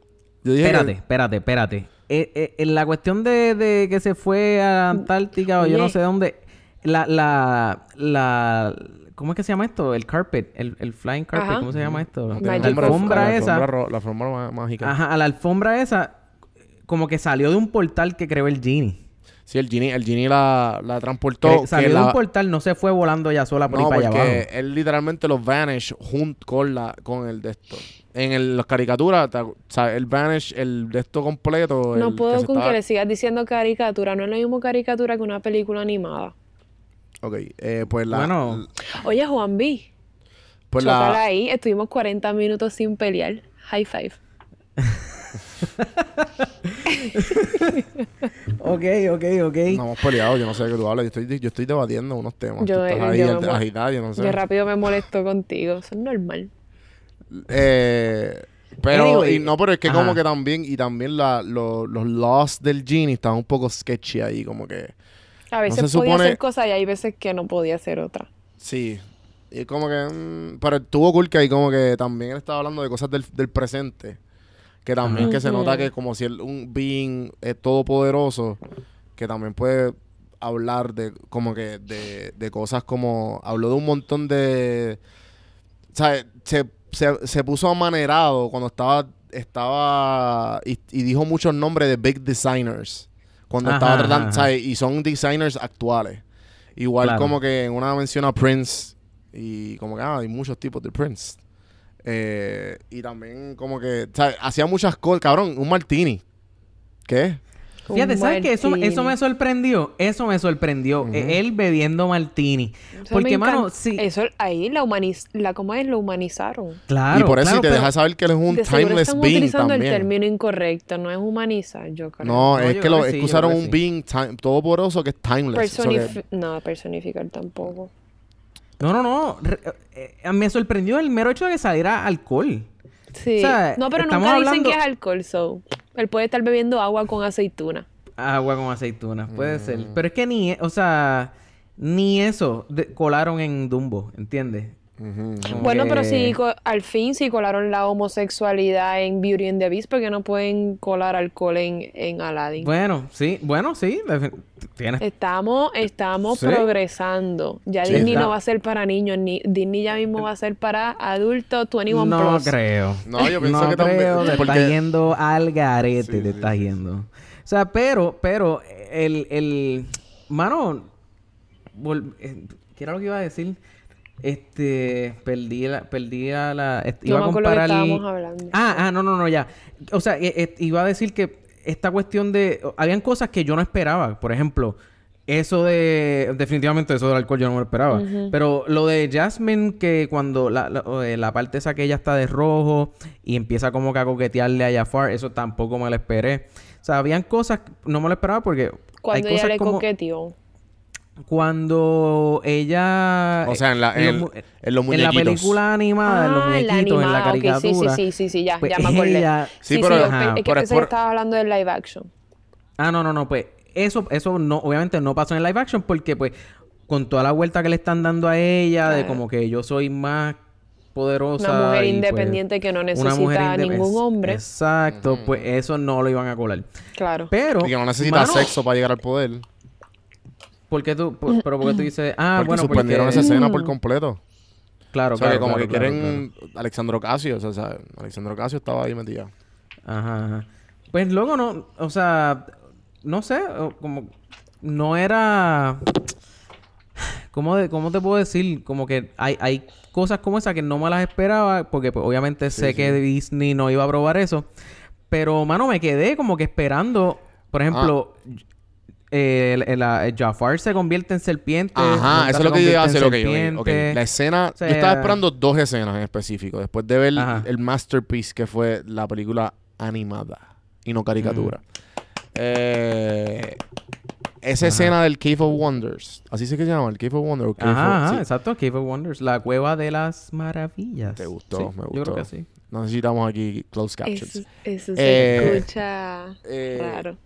Yo dije que- Espérate, espérate, espérate. Eh, eh, en la cuestión de, de que se fue a Antártica o yo no sé dónde, la, la, la, ¿cómo es que se llama esto? El carpet, el, el flying carpet, Ajá. ¿cómo se llama esto? La alfombra la esa. alfombra ro- La alfombra mágica. Ajá, a la alfombra esa, como que salió de un portal que creó el Genie. Sí, el Genie, el Genie la, la transportó. Que salió de la- un portal, no se fue volando ya sola por No, ahí para allá porque abajo. él literalmente los vanish junto con la con el de esto. En el, las caricaturas, ta- o sea, el vanish, el de esto completo. No el puedo con estaba- que le sigas diciendo caricatura. No es lo mismo caricatura que una película animada. Ok, eh, pues la... Bueno. Oye, Juan B. pues la... ahí. Estuvimos 40 minutos sin pelear. High five. Ok, ok, ok. No hemos peleado, yo no sé de qué tú hablas. Yo estoy, yo estoy debatiendo unos temas. Yo- tú estás yo ahí me ag- mo- agitada, yo no sé. Yo rápido me molesto contigo. Eso es normal. Eh, pero, Anyway, y no, pero es que ajá. como que también, y también la, lo- los laws del genie están un poco sketchy ahí, como que, A veces se podía supone- hacer cosas y hay veces que no podía hacer otra. sí. Y como que, mm, pero estuvo cool que ahí como que también él estaba hablando de cosas del, del presente. Que también Ajá. que se nota que como si él, un being eh, todopoderoso, que también puede hablar de como que de, de cosas como, habló de un montón de, sea, se, se, se puso amanerado cuando estaba, estaba, y, y dijo muchos nombres de big designers. Cuando Ajá, estaba tratando, ¿sabes? Y son designers actuales. Igual Claro. como que en una mención a Prince y como que, ah, hay muchos tipos de Prince. Eh, y también como que, ¿sabes? Hacía muchas cosas, cabrón, un martini. ¿Qué? Fíjate, ¿sabes qué? Eso, eso me sorprendió. Eso me sorprendió. Eh, Él bebiendo martini. Eso Porque, mano, sí. Eso ahí la humaniz la ¿cómo es? Lo humanizaron. Claro. y por eso claro, y te deja saber que él es un de timeless están being utilizando también. el término incorrecto, no es humanizar, yo creo. No, No, es que, lo, que es sí, que yo usaron un sí. being time, todopoderoso que es timeless. Que- no, personificar tampoco. No, no, no. Re- eh, me sorprendió el mero hecho de que saliera alcohol. Sí. O sea, no, pero estamos nunca dicen hablando- que es alcohol, so. Él puede estar bebiendo agua con aceituna. Agua con aceitunas, puede Mm. ser. Pero es que ni, o sea, ni eso de- colaron en Dumbo, ¿entiendes? Bueno, pero sí, co- al fin sí colaron la homosexualidad en Beauty and the Beast, porque no pueden colar alcohol en, en Aladdin. Bueno, sí, bueno, sí. Tienes. Estamos, estamos Sí. progresando. Ya Sí, Disney está- no va a ser para niños, ni Disney ya mismo va a ser para adultos 21 No plus. creo. No, yo pienso no que también- creo, te porque- estás yendo al garete, Sí, te sí, estás sí, yendo. O sea, pero, pero, el, el, mano, vol- eh, ¿qué era lo que iba a decir? Este, perdí la, perdí a la, est- No iba a comparar. estábamos hablando. Ah, ah, no, no, no, ya. O sea, eh, eh, iba a decir que esta cuestión de, habían cosas que yo no esperaba, por ejemplo. Eso de... Definitivamente eso del alcohol yo no me lo esperaba. Pero lo de Jasmine, que cuando la, la, eh, la parte esa que ella está de rojo y empieza como que a coquetearle a Jafar, eso tampoco me lo esperé. O sea, habían cosas... No me lo esperaba porque... Cuando hay ella cosas le como... coqueteó. Cuando ella... O sea, en, la, en, los el- mu- en los en muñequitos. la película animada, en los Ah, muñequitos, en la animada, caricatura. Sí, sí, sí, sí, ya, pues ya me acordé. ella- Sí, Sí, pero- sí, Ajá, es que por- que estaba hablando del live action. Ah, no, no, no, pues eso, eso no, obviamente no pasó en el live action porque pues con toda la vuelta que le están dando a ella de como que yo soy más poderosa. Una mujer y, pues, independiente que no una necesita mujer a ningún hombre. Exacto, pues eso no lo iban a colar. Claro. Pero, Y que no necesita mano, sexo para llegar al poder. ¿Por qué tú, por- pero porque tú dices, ah, porque bueno, suspendieron porque... esa escena Mm. por completo. Claro, o sea, claro, que como claro, que claro, quieren... Alexandro Casio, o sea. Alexandro Casio estaba ahí metido. Ajá, ajá. Pues luego no, o sea, no sé, como no era ¿Cómo, de- ¿Cómo te puedo decir? Como que hay, hay cosas como esa que no me las esperaba, porque pues, obviamente Sí, sé sí. que Disney no iba a probar eso. Pero, mano, me quedé como que esperando. Por ejemplo, Ah. Eh, el, el- Jafar se convierte en serpiente. Ajá, eso es lo que yo iba a convierte hacer. en Ok, ok, ok. serpiente. La escena... O sea, yo estaba esperando dos escenas en específico. Después de ver Ajá. el masterpiece que fue la película animada. Y no caricatura. Eh, esa Ajá. escena del Cave of Wonders. Así se que se llama, el Cave of Wonders. o Cave Ajá, of- ajá, sí. exacto. Cave of Wonders. La cueva de las maravillas. Te gustó, Sí, me Yo gustó. creo que sí. No necesitamos aquí closed captions. Eso, eso Eh, se escucha Eh, raro.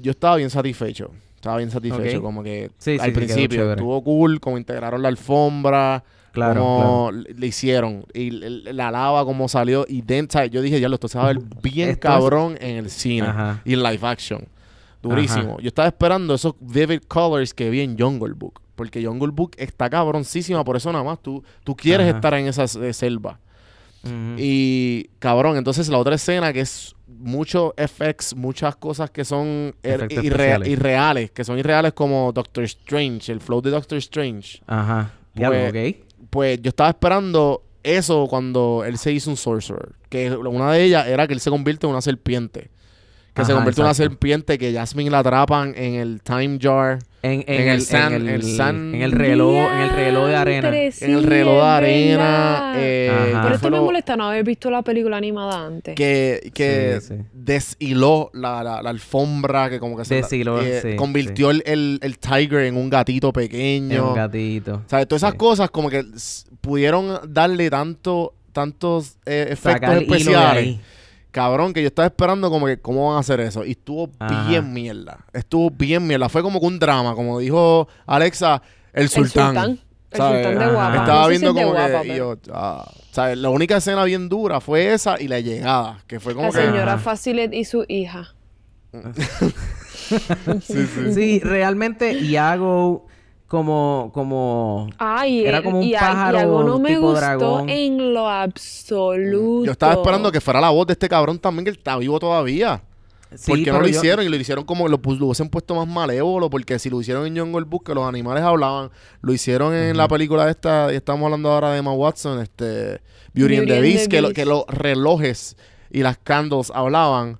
Yo estaba bien satisfecho. Estaba bien satisfecho. Como que Sí, al sí, principio estuvo cool, como integraron la alfombra. Claro, como le le hicieron. Y la lava como salió. Y dentro, yo dije, ya esto se va a ver bien Esto es- cabrón en el cine. Ajá. Y en live action. Durísimo. Yo estaba esperando esos vivid colors que vi en Jungle Book. Porque Jungle Book está cabroncísima. Por eso nada más tú, tú quieres Ajá. estar en esa eh, Y cabrón, entonces la otra escena que es mucho FX, muchas cosas que son er- irre- especiales. irreales, que son irreales como Doctor Strange, el flow de Doctor Strange. Ajá. Pues. Pues yo estaba esperando eso cuando él se hizo un sorcerer. Que una de ellas era que él se convierte en una serpiente. Que se convierte en una serpiente que Jasmine la atrapan en el time jar. En, en, En el el, sand- en, el, el sand- en el reloj, en el reloj de arena. En el reloj de arena. eh, Ajá. ¿qué Por fue esto me molesta no haber visto la película animada antes. que, que Sí, sí. deshiló la, la, la alfombra, que como que se Deshiló, eh, sí, convirtió El, el, el tiger en un gatito En pequeño. un gatito. ¿Sabes? Todas esas Sí. cosas como que pudieron darle tanto, tantos eh, efectos Sacar hilo de especiales. Cabrón, que yo estaba esperando como que cómo van a hacer eso. Y estuvo Ajá. bien mierda. Estuvo bien mierda. Fue como que un drama. Como dijo Alexa, el El sultán. sultán. El sultán de Ajá. guapa. Estaba No viendo como guapa, que... y pero- yo, ah, ¿sabes? La única escena bien dura fue esa y la llegada. Que fue como La que... señora Ajá. Facilet y su hija. Sí, sí. Sí, realmente Iago como como Ay, Era como un y a- pájaro Iago no me tipo gustó dragón. en lo absoluto. Yo estaba esperando que fuera la voz de este cabrón también, que él está vivo todavía. sí, ¿Por qué no lo yo- hicieron? Y lo hicieron como lo, hubiesen puesto más malévolo, porque si lo hicieron en Jungle Book, que los animales hablaban, lo hicieron en la película esta, y estamos hablando ahora de Emma Watson, este, Beauty, and the Beast, que, lo- que los relojes y las candles hablaban.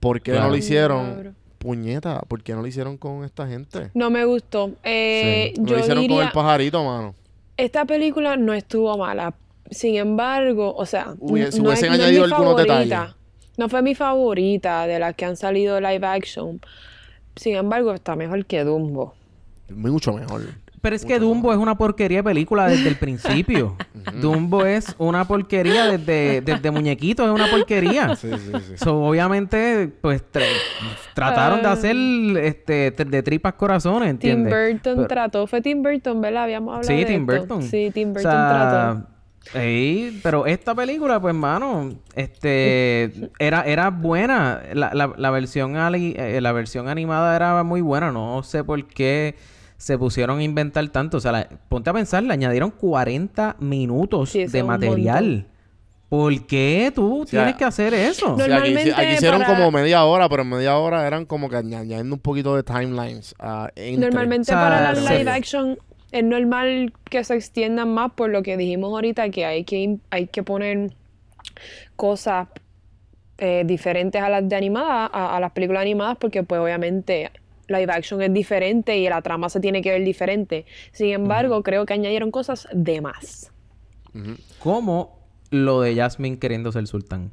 ¿Por qué no lo hicieron? Puñeta, ¿por qué no lo hicieron con esta gente? No me gustó. Eh, No yo lo hicieron con el pajarito, mano. esta película no estuvo mala. Sin embargo, o sea, Hubiese- n- no hubiesen es, no añadido mi algunos favorita. detalles. No fue mi favorita de las que han salido live action. Sin embargo, está mejor que Dumbo. Mucho mejor. Pero es que Dumbo es una porquería de película desde el principio. Dumbo es una porquería desde, desde muñequito, es una porquería. Sí, sí, sí. So, obviamente, pues tra- trataron de Ah. hacer este de tripas corazones, Tim ¿entiendes? Burton Pero- trató. Fue Tim Burton, ¿verdad? Habíamos hablado Sí, de Tim esto. Burton. Sí, Tim O Burton sea, trató. ey, pero esta película, pues, mano, este, era, era buena. La, la, la versión ali- eh, la versión animada era muy buena. No sé por qué se pusieron a inventar tanto. O sea, la- ponte a pensar, le añadieron 40 minutos Sí, de material. ¿Por qué tú sea, tienes que hacer eso? No, Sí, aquí, Normalmente aquí hicieron para- como media hora, pero en media hora eran como que añ- añadiendo un poquito de timelines. ah. Normalmente O sea, para las sí. live action es normal que se extiendan más por lo que dijimos ahorita, que hay que, hay que poner cosas eh, diferentes a las de animadas, a, a las películas animadas, porque pues obviamente live action es diferente y la trama se tiene que ver diferente. Sin embargo, creo que añadieron cosas de más. Como lo de Jasmine queriendo ser sultán.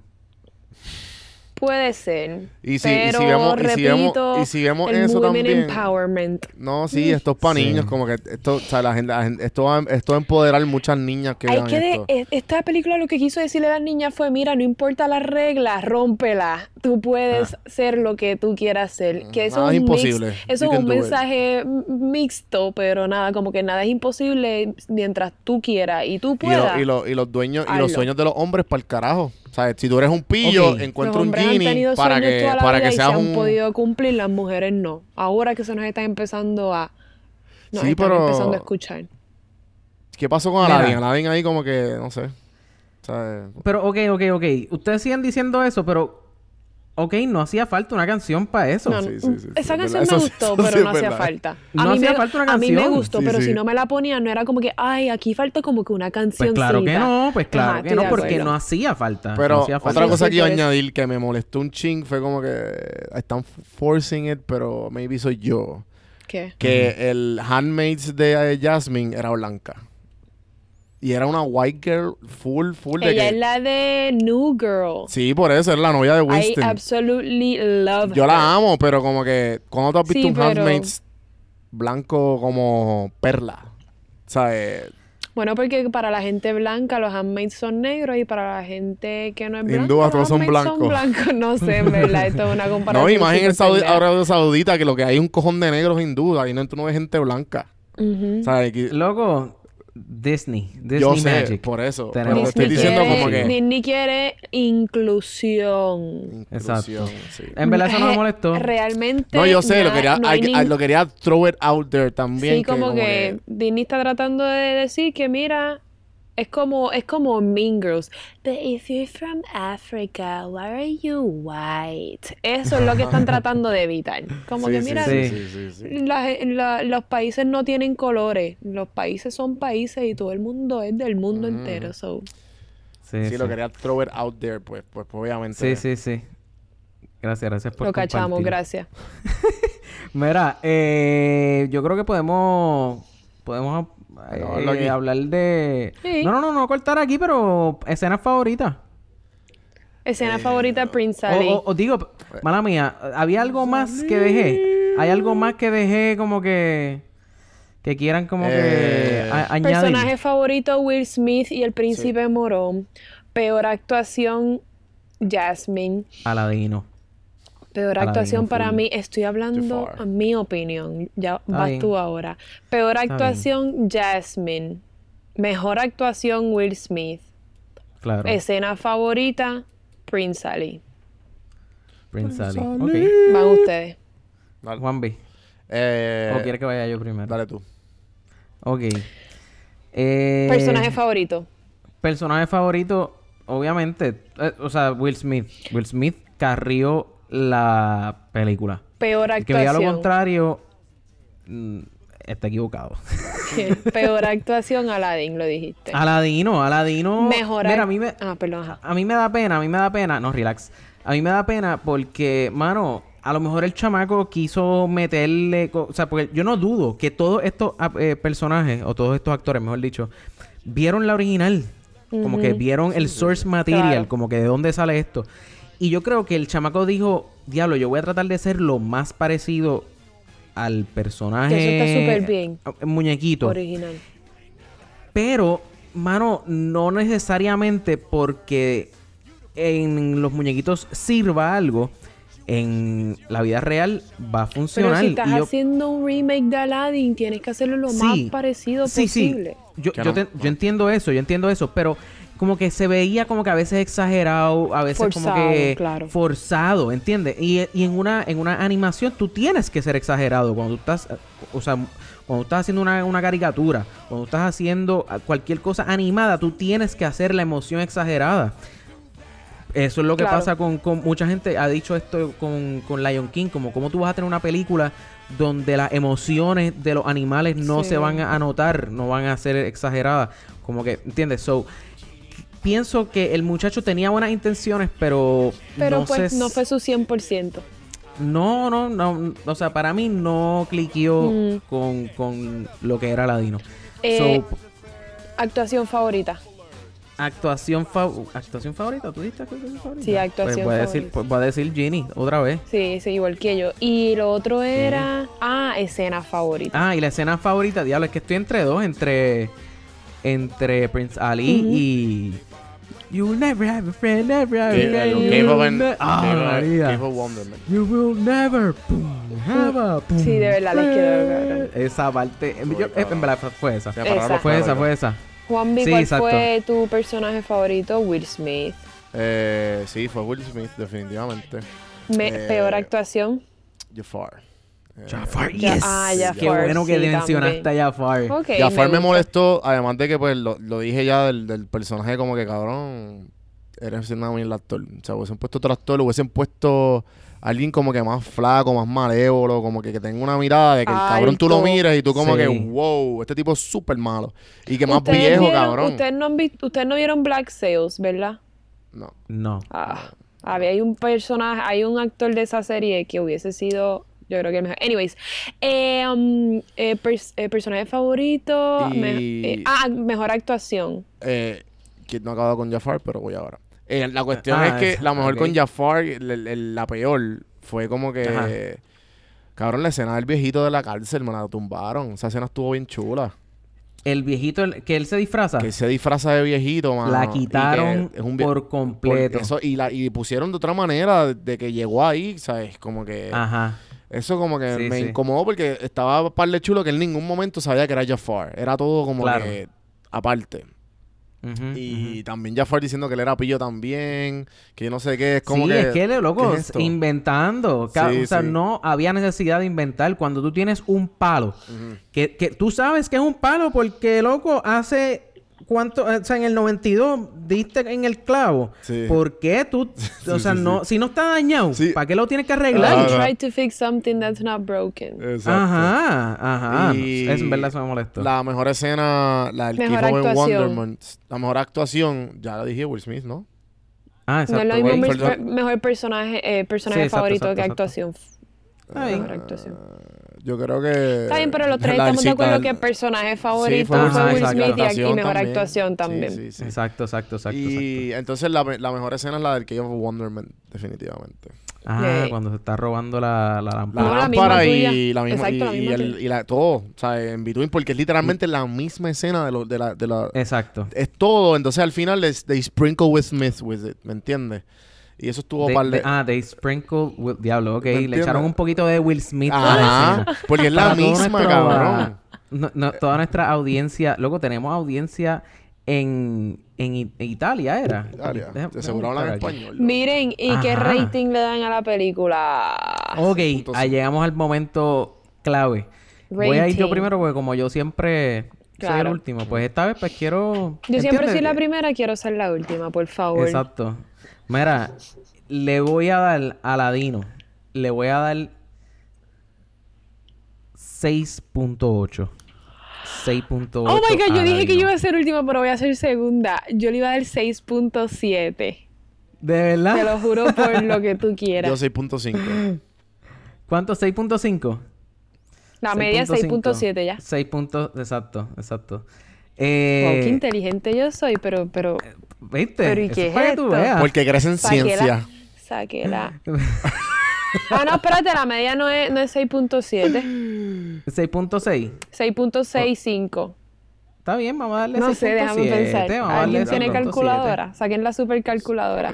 Puede ser. Y si- y pero si vemos- y si vemos- repito, y si vemos el eso women también- empowerment. No, sí, esto es para Sí. niños, como que esto, o sea, la gente, la gente- esto, va, esto va a empoderar muchas niñas que Hay vean que de- esto. e- esta película lo que quiso decirle a las niñas fue, mira, no importa las reglas, rómpelas. Tú puedes ser lo que tú quieras ser. Que eso Ah. Nada es un mix- eso es un it. mensaje mixto, pero nada, como que nada es imposible mientras tú quieras y tú Y, lo- puedas. y, lo- y los dueños y los sueños de los hombres para el carajo. ¿Sabes? Si tú eres un pillo, Ok. encuentra un genie para que, para que seas se han un... podido cumplir, las mujeres no. Ahora que se nos están empezando a... Nos Sí, están pero- empezando a escuchar. ¿Qué pasó con. Aladdin? Aladdin ahí como que, no sé. ¿Sabes? Pero, ok, ok, ok. Ustedes siguen diciendo eso, pero... Ok, no hacía falta una canción para eso. No, Sí, no, sí, sí, sí, esa es canción verdad. me gustó, eso pero no hacía falta. No mí hacía me, falta una A mí me gustó, Sí, pero sí. si no me la ponían, no era como que, ay, aquí falta como que una canción. Pues claro que no, pues claro Ajá, que no, porque no hacía falta. Pero no hacía falta. otra cosa sí, que iba a añadir que me molestó un ching fue como que están forcing it, pero maybe soy yo. ¿Qué? Que el handmaids de Jasmine era blanca. Y era una white girl full, full de Ella que... es la de New Girl. Sí, por eso, es la novia de I Winston. absolutely love Yo her. la amo, pero como que... cuando tú has visto Sí, un pero- handmaids blanco como perla? ¿Sabes? Bueno, porque para la gente blanca los handmaids son negros y para la gente que no es blanca Hindúas, todos son blancos. blancos. No sé, en verdad, esto es una comparación. No, imagínate Saudi-. Arabia Saudita que lo que hay es un cojón de negros hindúes y no, tú no ves gente blanca. ¿Sabes? Que- Loco, Disney. Disney yo sé, Magic. por eso. Pero estoy Disney diciendo quiere, como que... Disney quiere inclusión. Inclusión, sí. En verdad eso no me molestó. Realmente. No, yo sé, lo na- quería, no hay I- I- nin- lo quería throw it out there también. Sí, como, que, Disney está tratando de decir que, mira, es como, es como Mean Girls. But if you're from Africa, why are you white? Eso es lo que están tratando de evitar. Como Sí, que, sí, mira, sí. sí, sí, sí. la- la- los países no tienen colores. Los países son países y todo el mundo es del mundo Mm. entero. So. Sí, Sí, sí. lo quería throw it out there, pues, pues obviamente. Sí, sí, sí. Gracias, gracias por Lo cachamos, gracias. Mira, eh, yo creo que podemos podemos eh, Acabarlo aquí. hablar de Sí. no no no no cortar aquí pero escenas favoritas Escena favorita, Prince Ali. o- o digo mala mía había algo más que dejé hay algo más que dejé como que que quieran como Eh, que a- añadir Personaje favorito, Will Smith y el príncipe morón. Peor actuación, Jasmine. Aladino Peor actuación para mí, estoy hablando a mi opinión. Ya Está vas bien. tú ahora. Peor actuación, Jasmine. Mejor actuación, Will Smith. claro Escena favorita, Prince Ali. Prince Ali Ali. Ok. Van ustedes. Dale. Juan B Eh, o quiere que vaya yo primero Dale tú. Ok. Eh, Personaje favorito. Personaje favorito, obviamente, eh, o sea, Will Smith. Will Smith carrió la película. Peor El que diga lo actuación. contrario, mm, está equivocado. Peor actuación, Aladdin, lo dijiste. Aladino, Aladino. Mejor Mira, a mí me, Ah, perdón. ajá. a mí me da pena, a mí me da pena. No, relax. A mí me da pena porque, mano, a lo mejor el chamaco quiso meterle... O sea, porque yo no dudo que todos estos ah, eh, personajes, o todos estos actores, mejor dicho, vieron la original. Como que vieron el source material, Claro. como que de dónde sale esto. Y yo creo que el chamaco dijo, diablo, yo voy a tratar de ser lo más parecido al personaje... Que eso está súper bien. Muñequito. Original. Pero, mano, no necesariamente porque en los muñequitos sirva algo, en la vida real va a Pero funcionar. si estás yo- haciendo un remake de Aladdin, tienes que hacerlo lo Sí. más parecido sí, posible. Sí, yo, yo no, te- no. yo entiendo eso, yo entiendo eso, pero como que se veía como que a veces exagerado, a veces como que claro. forzado, ¿entiendes? Y, y en una en una animación tú tienes que ser exagerado cuando tú estás, o sea, cuando estás haciendo una, una caricatura, cuando estás haciendo cualquier cosa animada, tú tienes que hacer la emoción exagerada. Eso es lo que Claro. pasa con, con mucha gente, ha dicho esto con, con Lion King, como cómo tú vas a tener una película donde las emociones de los animales no Sí. se van a notar, no van a ser exageradas. Como que, ¿entiendes? So, pienso que el muchacho tenía buenas intenciones, pero, Pero no pues sé no fue su 100%. no, no, no, o sea, para mí no cliqueó Mm. con, con lo que era Ladino. Eh, So, Actuación favorita. actuación, fa- actuación favorita, ¿tú diste actuación favorita? Sí, actuación pues voy a decir, favorita. pues voy a decir Ginny otra vez. Sí, sí, igual que yo. Y lo otro era. Ah, escena favorita. Ah, y la escena favorita, diablo, es que estoy entre dos, entre entre Prince Ali Ujú. y You'll never have a friend, never have a friend. Cave you'll of an- ne- Ah, Wonderment. You will never boom, have a boom, Sí, de verdad, les friend. Esa parte, yo- en verdad fue esa. Fue esa, fue esa. Juan B, Sí, ¿cuál exacto. fue tu personaje favorito? Will Smith. Eh, sí, fue Will Smith, definitivamente. Me- Eh, Peor actuación. Jafar. Jafar, Ya- yes. ah, Qué Jafar, bueno que sí, mencionaste también. a Jafar. Jafar me, molestó, además de que pues lo, lo dije ya del, del personaje como que cabrón, eres una mierda actor. O sea, hubiesen puesto otro actor, hubiesen puesto alguien como que más flaco, más malévolo, como que, que tenga una mirada de que el cabrón tú lo miras y tú como Sí. que, wow, este tipo es súper malo. Y que más Ustedes viejo, vieron- cabrón. Ustedes no, han visto, ustedes no vieron Black Sails, ¿verdad? No. No. Ah, había hay un personaje, hay un actor de esa serie que hubiese sido, yo creo que el mejor. Anyways, eh, um, eh, pers- eh, personaje favorito, Y- me- eh, ah, mejor actuación. Eh, que no he acabado con Jafar, pero voy ahora. Eh, la cuestión Ah, es que la mejor con Jafar, el- el- la peor, fue como que... Ajá. Cabrón, la escena del viejito de la cárcel, me la tumbaron. Esa escena estuvo bien chula. El viejito, el- que él se disfraza, Que se disfraza de viejito, mano. la quitaron es un vie- por completo. por eso, y, la, y pusieron de otra manera de que llegó ahí, ¿sabes? Como que... Ajá. Eso como que Sí, me sí. incomodó porque estaba par de chulo que en ningún momento sabía que era Jafar. Era todo como Claro. que aparte. Y también Jafar diciendo que él era pillo también, que yo no sé qué, es como sí, que... es que, loco, ¿qué es inventando. Sí, o sea, sí. no había necesidad de inventar. Cuando tú tienes un palo, que, que tú sabes que es un palo porque, loco, hace... ¿Cuánto? O sea, en el 92 diste en el clavo. Sí. ¿Por qué tú...? o sea, sí, no... Si no está dañado, Sí. ¿para qué lo tienes que arreglar? You no. try to fix something that's not broken. Exacto. Ajá, ajá. Y Es en verdad eso me molestó. La mejor escena, la del Mejor actuación. Wonderment. La mejor actuación, ya la dije Will Smith, ¿no? Ah, No exacto. es lo mismo mejor personaje, eh, personaje Sí, exacto, favorito que exacto, actuación. Mejor actuación. Yo creo que. Está bien, pero los tres la estamos de acuerdo que personaje favorito fue fue, Will Smith, y- mejor también. actuación también. Sí, sí, sí. Exacto, exacto, exacto, Y entonces la, la mejor escena es la del Cave of Wonderment, definitivamente. Ah, Sí. cuando se está robando la, la lámpara. La lámpara y la misma Exacto, la y, misma y el- tuya. y la, todo, o sea, en between, porque es literalmente la misma escena de, lo, de la, de la Exacto. es todo, entonces al final les, they sprinkle with Smith with it, ¿me entiendes? Y eso estuvo They- par de they- ah, they sprinkle with- Diablo, ok. ¿Me Le echaron un poquito de Will Smith a la Ajá, escena. porque es la Para misma, nuestro- cabrón. no- no, toda nuestra audiencia... Luego tenemos audiencia en, en I- Italia, ¿era? Italia, de seguro hablan español. ¿no? Miren, ¿y qué rating le dan a la película? Ok, 6.5. ahí llegamos al momento clave. Voy a ir yo primero porque como yo siempre soy el último, pues esta vez pues quiero... Yo siempre soy la primera, quiero ser la última, por favor. Exacto. Mira, le voy a dar a Ladino, le voy a dar 6.8. 6.8. Oh my god, yo dije que yo iba a ser última, pero voy a ser segunda. Yo le iba a dar 6.7. ¿De Te verdad? lo juro por lo que tú Yo quieras. 6.5. ¿Cuánto? ¿6.5? La media es 6.7 ya. 6 puntos, exacto, exacto. Wow, Eh, qué inteligente yo soy, pero, pero, ¿Viste? Pero, ¿y qué es es esto? Porque crees en saqué la, ciencia. saqué la. Ah, no, espérate, la media no es, no es 6.7. 6.6. 6.65. Está bien, vamos a darle No sé, déjame 6.7, pensar. vamos a darle ¿Alguien tiene 6.7. calculadora? Saquen la supercalculadora.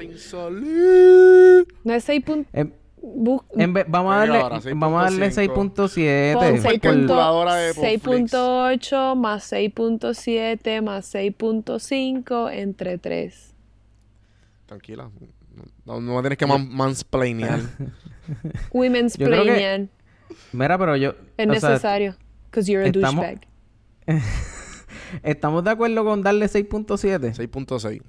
No es 6. pun- En, bus- vez- vamos a darle, hora, vamos a darle 6.5. 6.7. Pon Super calculadora de Popflix. 6.8 más 6.7 más 6.5 entre 3. Tranquila. No, no me tienes que man mansplainear. Women's que- Mira, pero yo... es necesario. Because you're a estamos- douchebag. ¿Estamos de acuerdo con darle 6.7? 6.6.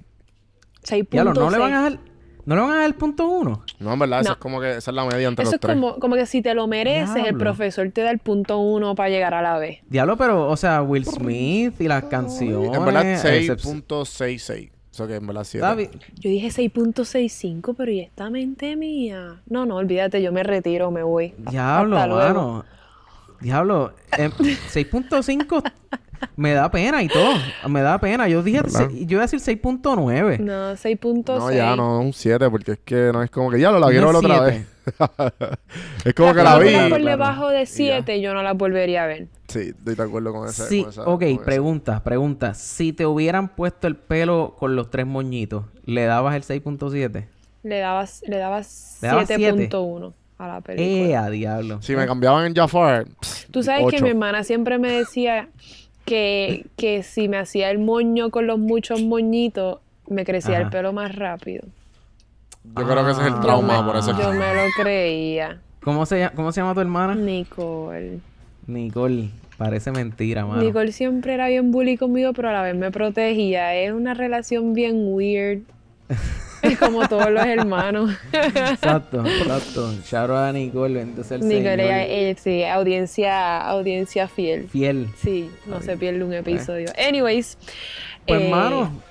6.6. Diablo, ¿no le van a dar... ¿No le van a dar el punto 1? No, en verdad, eso es como que esa es la media entre Eso los es tres. como, como que si te lo mereces, el profesor te da el punto uno para llegar a la B. Diablo, pero, o sea, Will Smith y las canciones... En verdad, excep- 6.66. Eso que en verdad sí. Yo dije 6.65, pero ¿y esta mente mía? No, no, olvídate, yo me retiro, me voy. Diablo, Hasta luego. mano. Diablo, em, 6.5 me da pena y todo. Me da pena. Yo dije, se- yo iba a decir 6.9. No, 6.6. No, ya no, un 7, porque es que no es como que ya lo la quiero ver otra vez. es como que la vi. películas por Claro, debajo de 7 yo no las volvería a ver. Sí, estoy de acuerdo con ese. Sí, con esa- ok, con esa. pregunta, pregunta. Si te hubieran puesto el pelo con los tres moñitos, ¿le dabas el 6.7? Le dabas, le dabas Le dabas siete. 7.1 a la película. ¡Eh, a diablo! Si me cambiaban en Jafar, pss, Tú sabes que mi hermana siempre me decía que, que si me hacía el moño con los muchos moñitos, me crecía el pelo más rápido. Yo creo que ese es el Ah. trauma, me, por eso. yo me lo creía. ¿Cómo se, llama, ¿Cómo se llama tu hermana? Nicole. Nicole. Parece mentira, mano. Nicole siempre era bien bully conmigo, pero a la vez me protegía. Era una relación bien weird. Como todos los hermanos. Exacto, exacto. Shout out a Nicole, sea el Nicole, Señor. ella, ella, sí, audiencia, audiencia fiel. Fiel. Sí, no se pierde un episodio. Anyways. Pues, eh, hermano,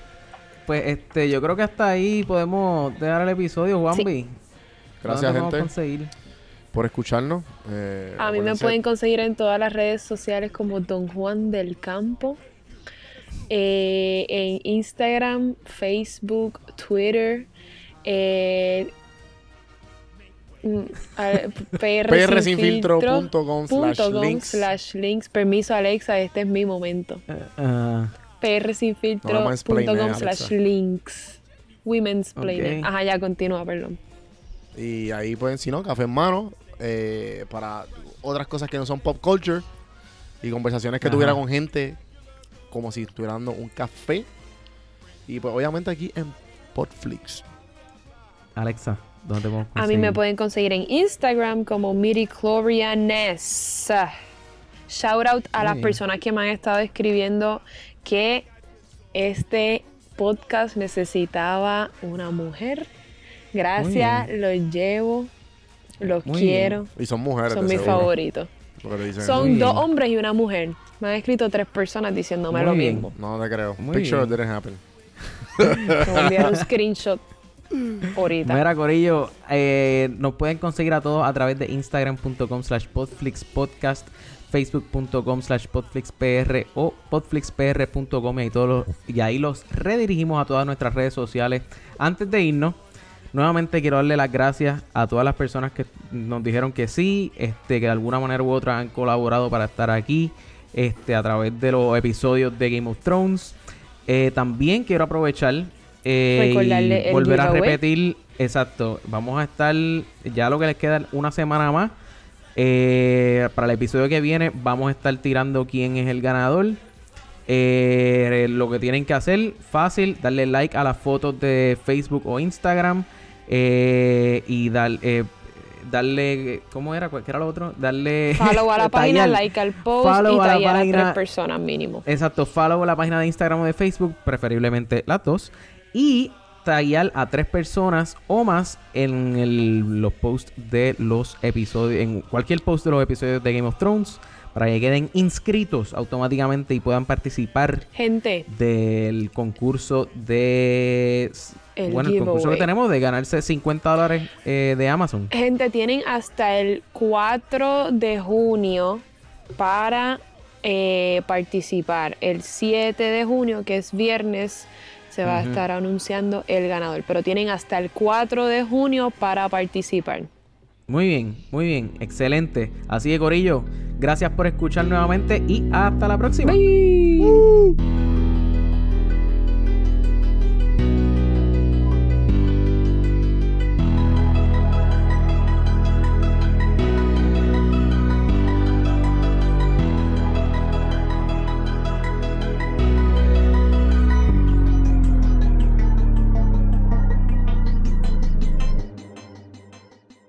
pues este, yo creo que hasta ahí podemos dejar el episodio, Juanvi. Gracias, ¿Dónde te podemos gente, conseguir? por escucharnos. Eh, A mí me pueden conseguir en todas las redes sociales como Don Juan del Campo. Eh, en Instagram, Facebook, Twitter. Eh, mm, prsinfiltro.com punto slash slash links. Permiso, Alexa, este es mi momento. Ah, prsinfiltro.com slash links. Women's Planner. Ok. Ajá, ya continúa, perdón. Y ahí pueden, si no, café en mano. eh, para otras cosas que no son pop culture. Y conversaciones que Ajá. tuviera con gente como si estuviera dando un café. Y pues obviamente aquí en Podflix. Alexa, ¿dónde te podemos A mí me pueden conseguir en Instagram como Ness. Shout out a las personas que me han estado escribiendo que este podcast necesitaba una mujer. Gracias, los llevo, los Muy quiero, Y son mujeres. son mis seguro, favoritos. Son dos bien. hombres y una mujer. Me han escrito tres personas diciéndome Muy lo bien. mismo. No te creo. Muy Picture bien. didn't happen. Me un screenshot. Ahorita. Mira, Corillo, eh, nos pueden conseguir a todos a través de instagram.com slash podflixpodcast, facebook.com slash podflixpr o podflixpr.com y, ahí todos los- y ahí los redirigimos a todas nuestras redes sociales. Antes de irnos, nuevamente quiero darle las gracias a todas las personas que nos dijeron que sí, este, que de alguna manera u otra han colaborado para estar aquí, este, a través de los episodios de Game of Thrones. Eh, también quiero aprovechar eh, y volver a repetir, exacto, vamos a estar, ya lo que les queda una semana más, eh, para el episodio que viene vamos a estar tirando quién es el ganador. Eh, lo que tienen que hacer, fácil, darle like a las fotos de Facebook o Instagram eh, y dar, darle, ¿cómo era? ¿Cuál era lo otro? Darle... Follow a la página, like al post Follow y a la a tres personas mínimo. Exacto, follow la página de Instagram o de Facebook, preferiblemente las dos. Y taguear a tres personas o más en el- los posts de los episodios, en cualquier post de los episodios de Game of Thrones, para que queden inscritos automáticamente y puedan participar Gente, del concurso de... El bueno, el concurso que tenemos de ganarse 50 dólares eh, de Amazon. gente, tienen hasta el 4 de junio para eh, participar. El 7 de junio, que es viernes, se va a estar anunciando el ganador. Pero tienen hasta el 4 de junio para participar. Muy bien, muy bien, excelente. Así que Corillo, gracias por escuchar nuevamente y hasta la próxima. Bye.